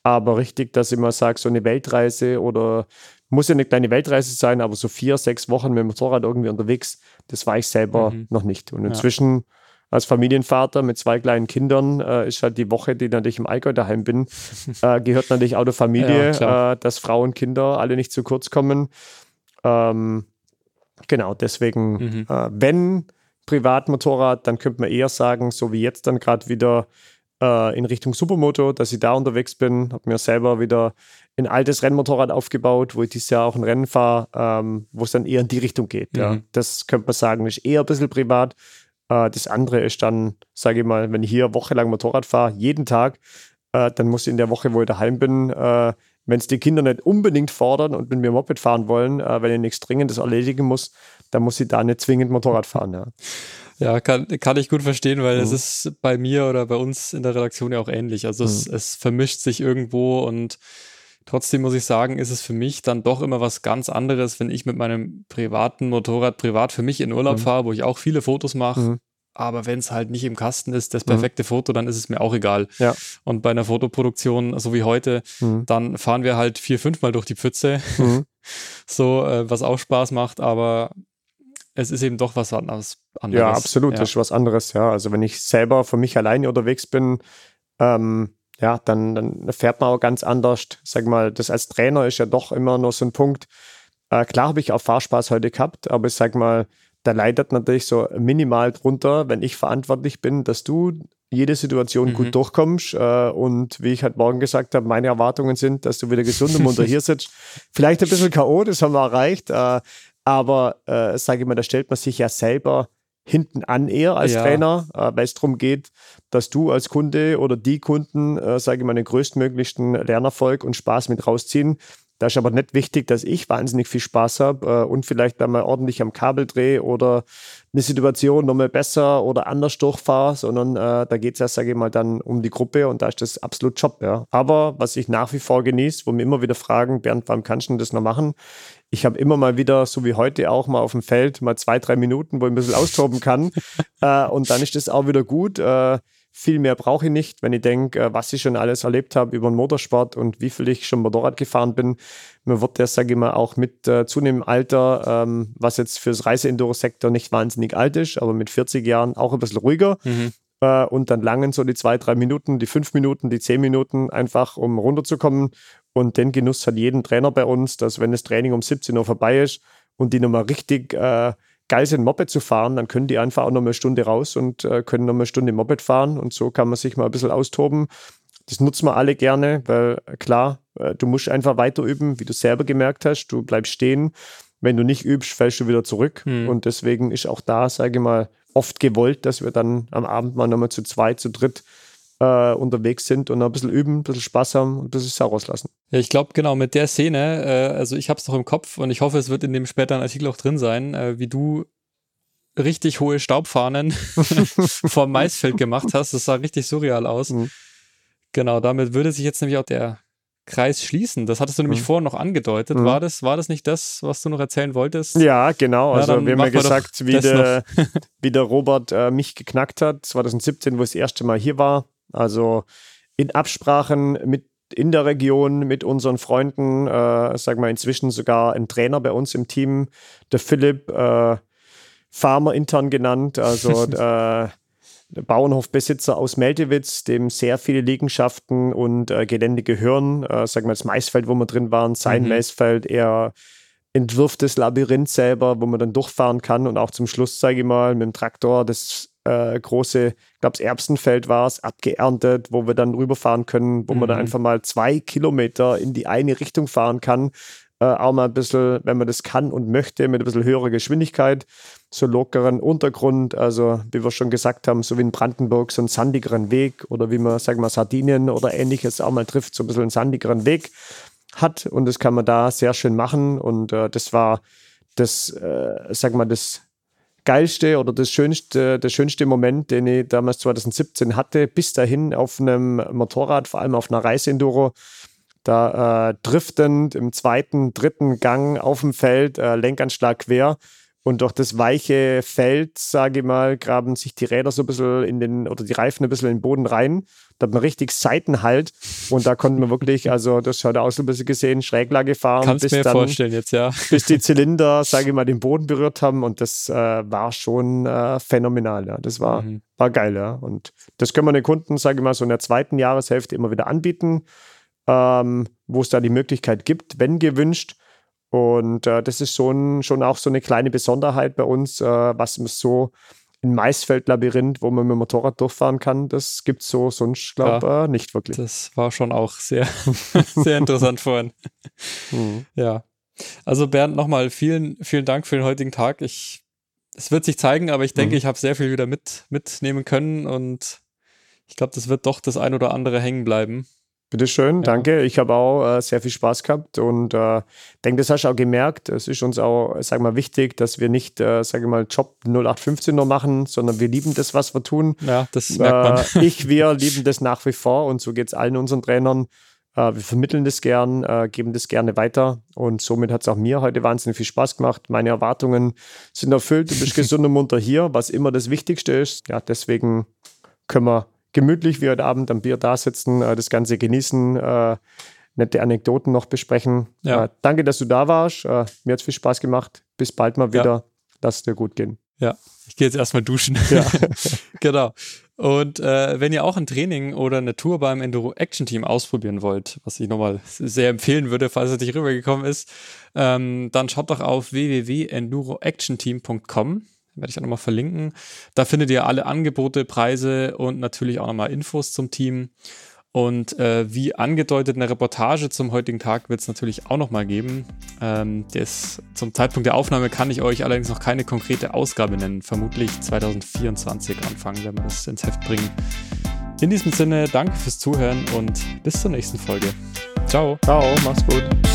Aber richtig, dass ich mal sage, so eine Weltreise oder muss ja eine kleine Weltreise sein, aber so vier, sechs Wochen mit dem Motorrad irgendwie unterwegs, das war ich selber mhm. noch nicht. Und inzwischen ja. als Familienvater mit zwei kleinen Kindern äh, ist halt die Woche, die natürlich im Allgäu daheim bin, äh, gehört natürlich auch der Familie, ja, äh, dass Frauen und Kinder alle nicht zu kurz kommen. Ähm, genau, deswegen, mhm. Äh, wenn Privatmotorrad, dann könnte man eher sagen, so wie jetzt dann gerade wieder äh, in Richtung Supermoto, dass ich da unterwegs bin. Habe mir selber wieder ein altes Rennmotorrad aufgebaut, wo ich dieses Jahr auch ein Rennen fahre, ähm, wo es dann eher in die Richtung geht. Mhm. Ja. Das könnte man sagen, ist eher ein bisschen privat. Äh, das andere ist dann, sage ich mal, wenn ich hier wochenlang Motorrad fahre, jeden Tag, äh, dann muss ich in der Woche, wo ich daheim bin, äh, wenn es die Kinder nicht unbedingt fordern und mit mir Moped fahren wollen, äh, wenn ich nichts Dringendes erledigen muss, dann muss ich da nicht zwingend Motorrad fahren. Ja.
Ja, kann, kann ich gut verstehen, weil es mhm. ist bei mir oder bei uns in der Redaktion ja auch ähnlich. Also mhm. es, es vermischt sich irgendwo und trotzdem muss ich sagen, ist es für mich dann doch immer was ganz anderes, wenn ich mit meinem privaten Motorrad privat für mich in Urlaub mhm. fahre, wo ich auch viele Fotos mache. Mhm. Aber wenn es halt nicht im Kasten ist, das mhm. perfekte Foto, dann ist es mir auch egal.
Ja.
Und bei einer Fotoproduktion, so wie heute, mhm. dann fahren wir halt vier, fünfmal durch die Pfütze. so, äh, was auch Spaß macht, aber es ist eben doch was anderes.
Ja, absolut, ja. ist was anderes, ja. Also wenn ich selber für mich alleine unterwegs bin, ähm, ja, dann, dann fährt man auch ganz anders. Sag mal, das als Trainer ist ja doch immer nur so ein Punkt. Äh, klar habe ich auch Fahrspaß heute gehabt, aber ich sag mal, da leidet natürlich so minimal drunter, wenn ich verantwortlich bin, dass du jede Situation mhm. gut durchkommst. Äh, und wie ich halt morgen gesagt habe, meine Erwartungen sind, dass du wieder gesund und munter hier sitzt. Vielleicht ein bisschen K.O., das haben wir erreicht. Äh, aber äh, sage ich mal, da stellt man sich ja selber hinten an eher als ja. Trainer, äh, weil es darum geht, dass du als Kunde oder die Kunden, äh, sage ich mal, den größtmöglichsten Lernerfolg und Spaß mit rausziehen. Da ist aber nicht wichtig, dass ich wahnsinnig viel Spaß habe äh, und vielleicht einmal ordentlich am Kabel drehe oder eine Situation nochmal besser oder anders durchfahre, sondern äh, da geht es ja, sage ich mal, dann um die Gruppe und da ist das absolut Job. Ja. Aber was ich nach wie vor genieße, wo mir immer wieder fragen, Bernd, warum kannst du das noch machen? Ich habe immer mal wieder, so wie heute auch mal auf dem Feld, mal zwei, drei Minuten, wo ich ein bisschen austoben kann. äh, und dann ist das auch wieder gut. Äh, viel mehr brauche ich nicht, wenn ich denke, äh, was ich schon alles erlebt habe über den Motorsport und wie viel ich schon Motorrad gefahren bin. Mir wird das, sage ich mal, auch mit äh, zunehmendem Alter, ähm, was jetzt fürs Reise-Enduro-Sektor nicht wahnsinnig alt ist, aber mit 40 Jahren auch ein bisschen ruhiger. Mhm. Äh, und dann langen so die zwei, drei Minuten, die fünf Minuten, die zehn Minuten einfach, um runterzukommen. Und den Genuss hat jeden Trainer bei uns, dass wenn das Training um 17 Uhr vorbei ist und die nochmal richtig äh, geil sind, Moped zu fahren, dann können die einfach auch noch eine Stunde raus und äh, können noch eine Stunde Moped fahren und so kann man sich mal ein bisschen austoben. Das nutzen wir alle gerne, weil klar, äh, du musst einfach weiter üben, wie du selber gemerkt hast. Du bleibst stehen. Wenn du nicht übst, fällst du wieder zurück. Hm. Und deswegen ist auch da, sage ich mal, oft gewollt, dass wir dann am Abend mal nochmal zu zweit, zu dritt äh, unterwegs sind und ein bisschen üben, ein bisschen Spaß haben und ein bisschen Sau rauslassen.
Ja, ich glaube, genau, mit der Szene, äh, also ich habe es noch im Kopf und ich hoffe, es wird in dem späteren Artikel auch drin sein, äh, wie du richtig hohe Staubfahnen vom Maisfeld gemacht hast. Das sah richtig surreal aus. Mhm. Genau, damit würde sich jetzt nämlich auch der Kreis schließen. Das hattest du nämlich mhm. vorher noch angedeutet. Mhm. War, das, war das nicht das, was du noch erzählen wolltest?
Ja, genau. Also ja, wir haben ja gesagt, wie der, wie der Robert äh, mich geknackt hat, 2017, wo ich das erste Mal hier war. Also in Absprachen mit in der Region mit unseren Freunden, äh, sag mal inzwischen sogar ein Trainer bei uns im Team, der Philipp, äh, Farmer intern genannt, also äh, Bauernhofbesitzer aus Meldewitz, dem sehr viele Liegenschaften und äh, Gelände gehören. Äh, sagen wir das Maisfeld, wo wir drin waren, sein mhm. Maisfeld. Er entwirft das Labyrinth selber, wo man dann durchfahren kann und auch zum Schluss, sage ich mal, mit dem Traktor das äh, große, ich glaube, das Erbsenfeld war es, abgeerntet, wo wir dann rüberfahren können, wo mhm. man dann einfach mal zwei Kilometer in die eine Richtung fahren kann. Äh, auch mal ein bisschen, wenn man das kann und möchte, mit ein bisschen höherer Geschwindigkeit, so lockeren Untergrund, also wie wir schon gesagt haben, so wie in Brandenburg, so einen sandigeren Weg oder wie man, sagen wir, Sardinien oder ähnliches auch mal trifft, so ein bisschen einen sandigeren Weg hat und das kann man da sehr schön machen und äh, das war das, äh, sag mal, das geilste oder das schönste, der schönste Moment, den ich damals 2017 hatte, bis dahin auf einem Motorrad, vor allem auf einer Reiseenduro, da äh, driftend im zweiten, dritten Gang auf dem Feld, äh, Lenkanschlag quer und durch das weiche Feld, sage ich mal, graben sich die Räder so ein bisschen in den, oder die Reifen ein bisschen in den Boden rein. Da hat man richtig Seitenhalt. Und da konnten wir wirklich, also das hat auch so ein bisschen gesehen, Schräglage fahren.
Kannst bis mir dann, vorstellen jetzt, ja.
Bis die Zylinder, sage ich mal, den Boden berührt haben. Und das äh, war schon äh, phänomenal. Ja. Das war, mhm. war geil, ja. Und das können wir den Kunden, sage ich mal, so in der zweiten Jahreshälfte immer wieder anbieten, ähm, wo es da die Möglichkeit gibt, wenn gewünscht und äh, das ist schon, schon auch so eine kleine Besonderheit bei uns, äh, was man so ein Maisfeldlabyrinth, wo man mit dem Motorrad durchfahren kann, das gibt es so sonst, glaube ich, ja, äh, nicht wirklich.
Das war schon auch sehr, sehr interessant vorhin. Mhm. Ja. Also Bernd, nochmal vielen, vielen Dank für den heutigen Tag. Ich, es wird sich zeigen, aber ich denke, mhm. ich habe sehr viel wieder mit, mitnehmen können und ich glaube, das wird doch das ein oder andere hängen bleiben.
Bitteschön, ja. danke. Ich habe auch äh, sehr viel Spaß gehabt und äh, denke, das hast du auch gemerkt. Es ist uns auch, sag mal, wichtig, dass wir nicht, äh, sage mal, Job 0815 nur machen, sondern wir lieben das, was wir tun.
Ja, das merkt
man. Äh, ich, wir lieben das nach wie vor und so geht es allen unseren Trainern. Äh, wir vermitteln das gern, äh, geben das gerne weiter und somit hat es auch mir heute wahnsinnig viel Spaß gemacht. Meine Erwartungen sind erfüllt. Du bist gesund und munter hier, was immer das Wichtigste ist. Ja, deswegen können wir gemütlich wie heute Abend am Bier da sitzen, äh, das Ganze genießen, äh, nette Anekdoten noch besprechen. Ja. Äh, danke, dass du da warst. Mir hat es viel Spaß gemacht. Bis bald mal wieder. Ja. Lass es dir gut gehen.
Ja, ich gehe jetzt erstmal duschen. Ja. genau. Und äh, wenn ihr auch ein Training oder eine Tour beim Enduro Action Team ausprobieren wollt, was ich nochmal sehr empfehlen würde, falls es nicht rübergekommen ist, ähm, dann schaut doch auf www.enduroactionteam.com werde ich auch nochmal verlinken. Da findet ihr alle Angebote, Preise und natürlich auch nochmal Infos zum Team. Und äh, wie angedeutet, eine Reportage zum heutigen Tag wird es natürlich auch nochmal geben. Ähm, des, zum Zeitpunkt der Aufnahme kann ich euch allerdings noch keine konkrete Ausgabe nennen. Vermutlich 2024 anfangen, wenn wir das ins Heft bringen. In diesem Sinne, danke fürs Zuhören und bis zur nächsten Folge. Ciao.
Ciao, mach's gut.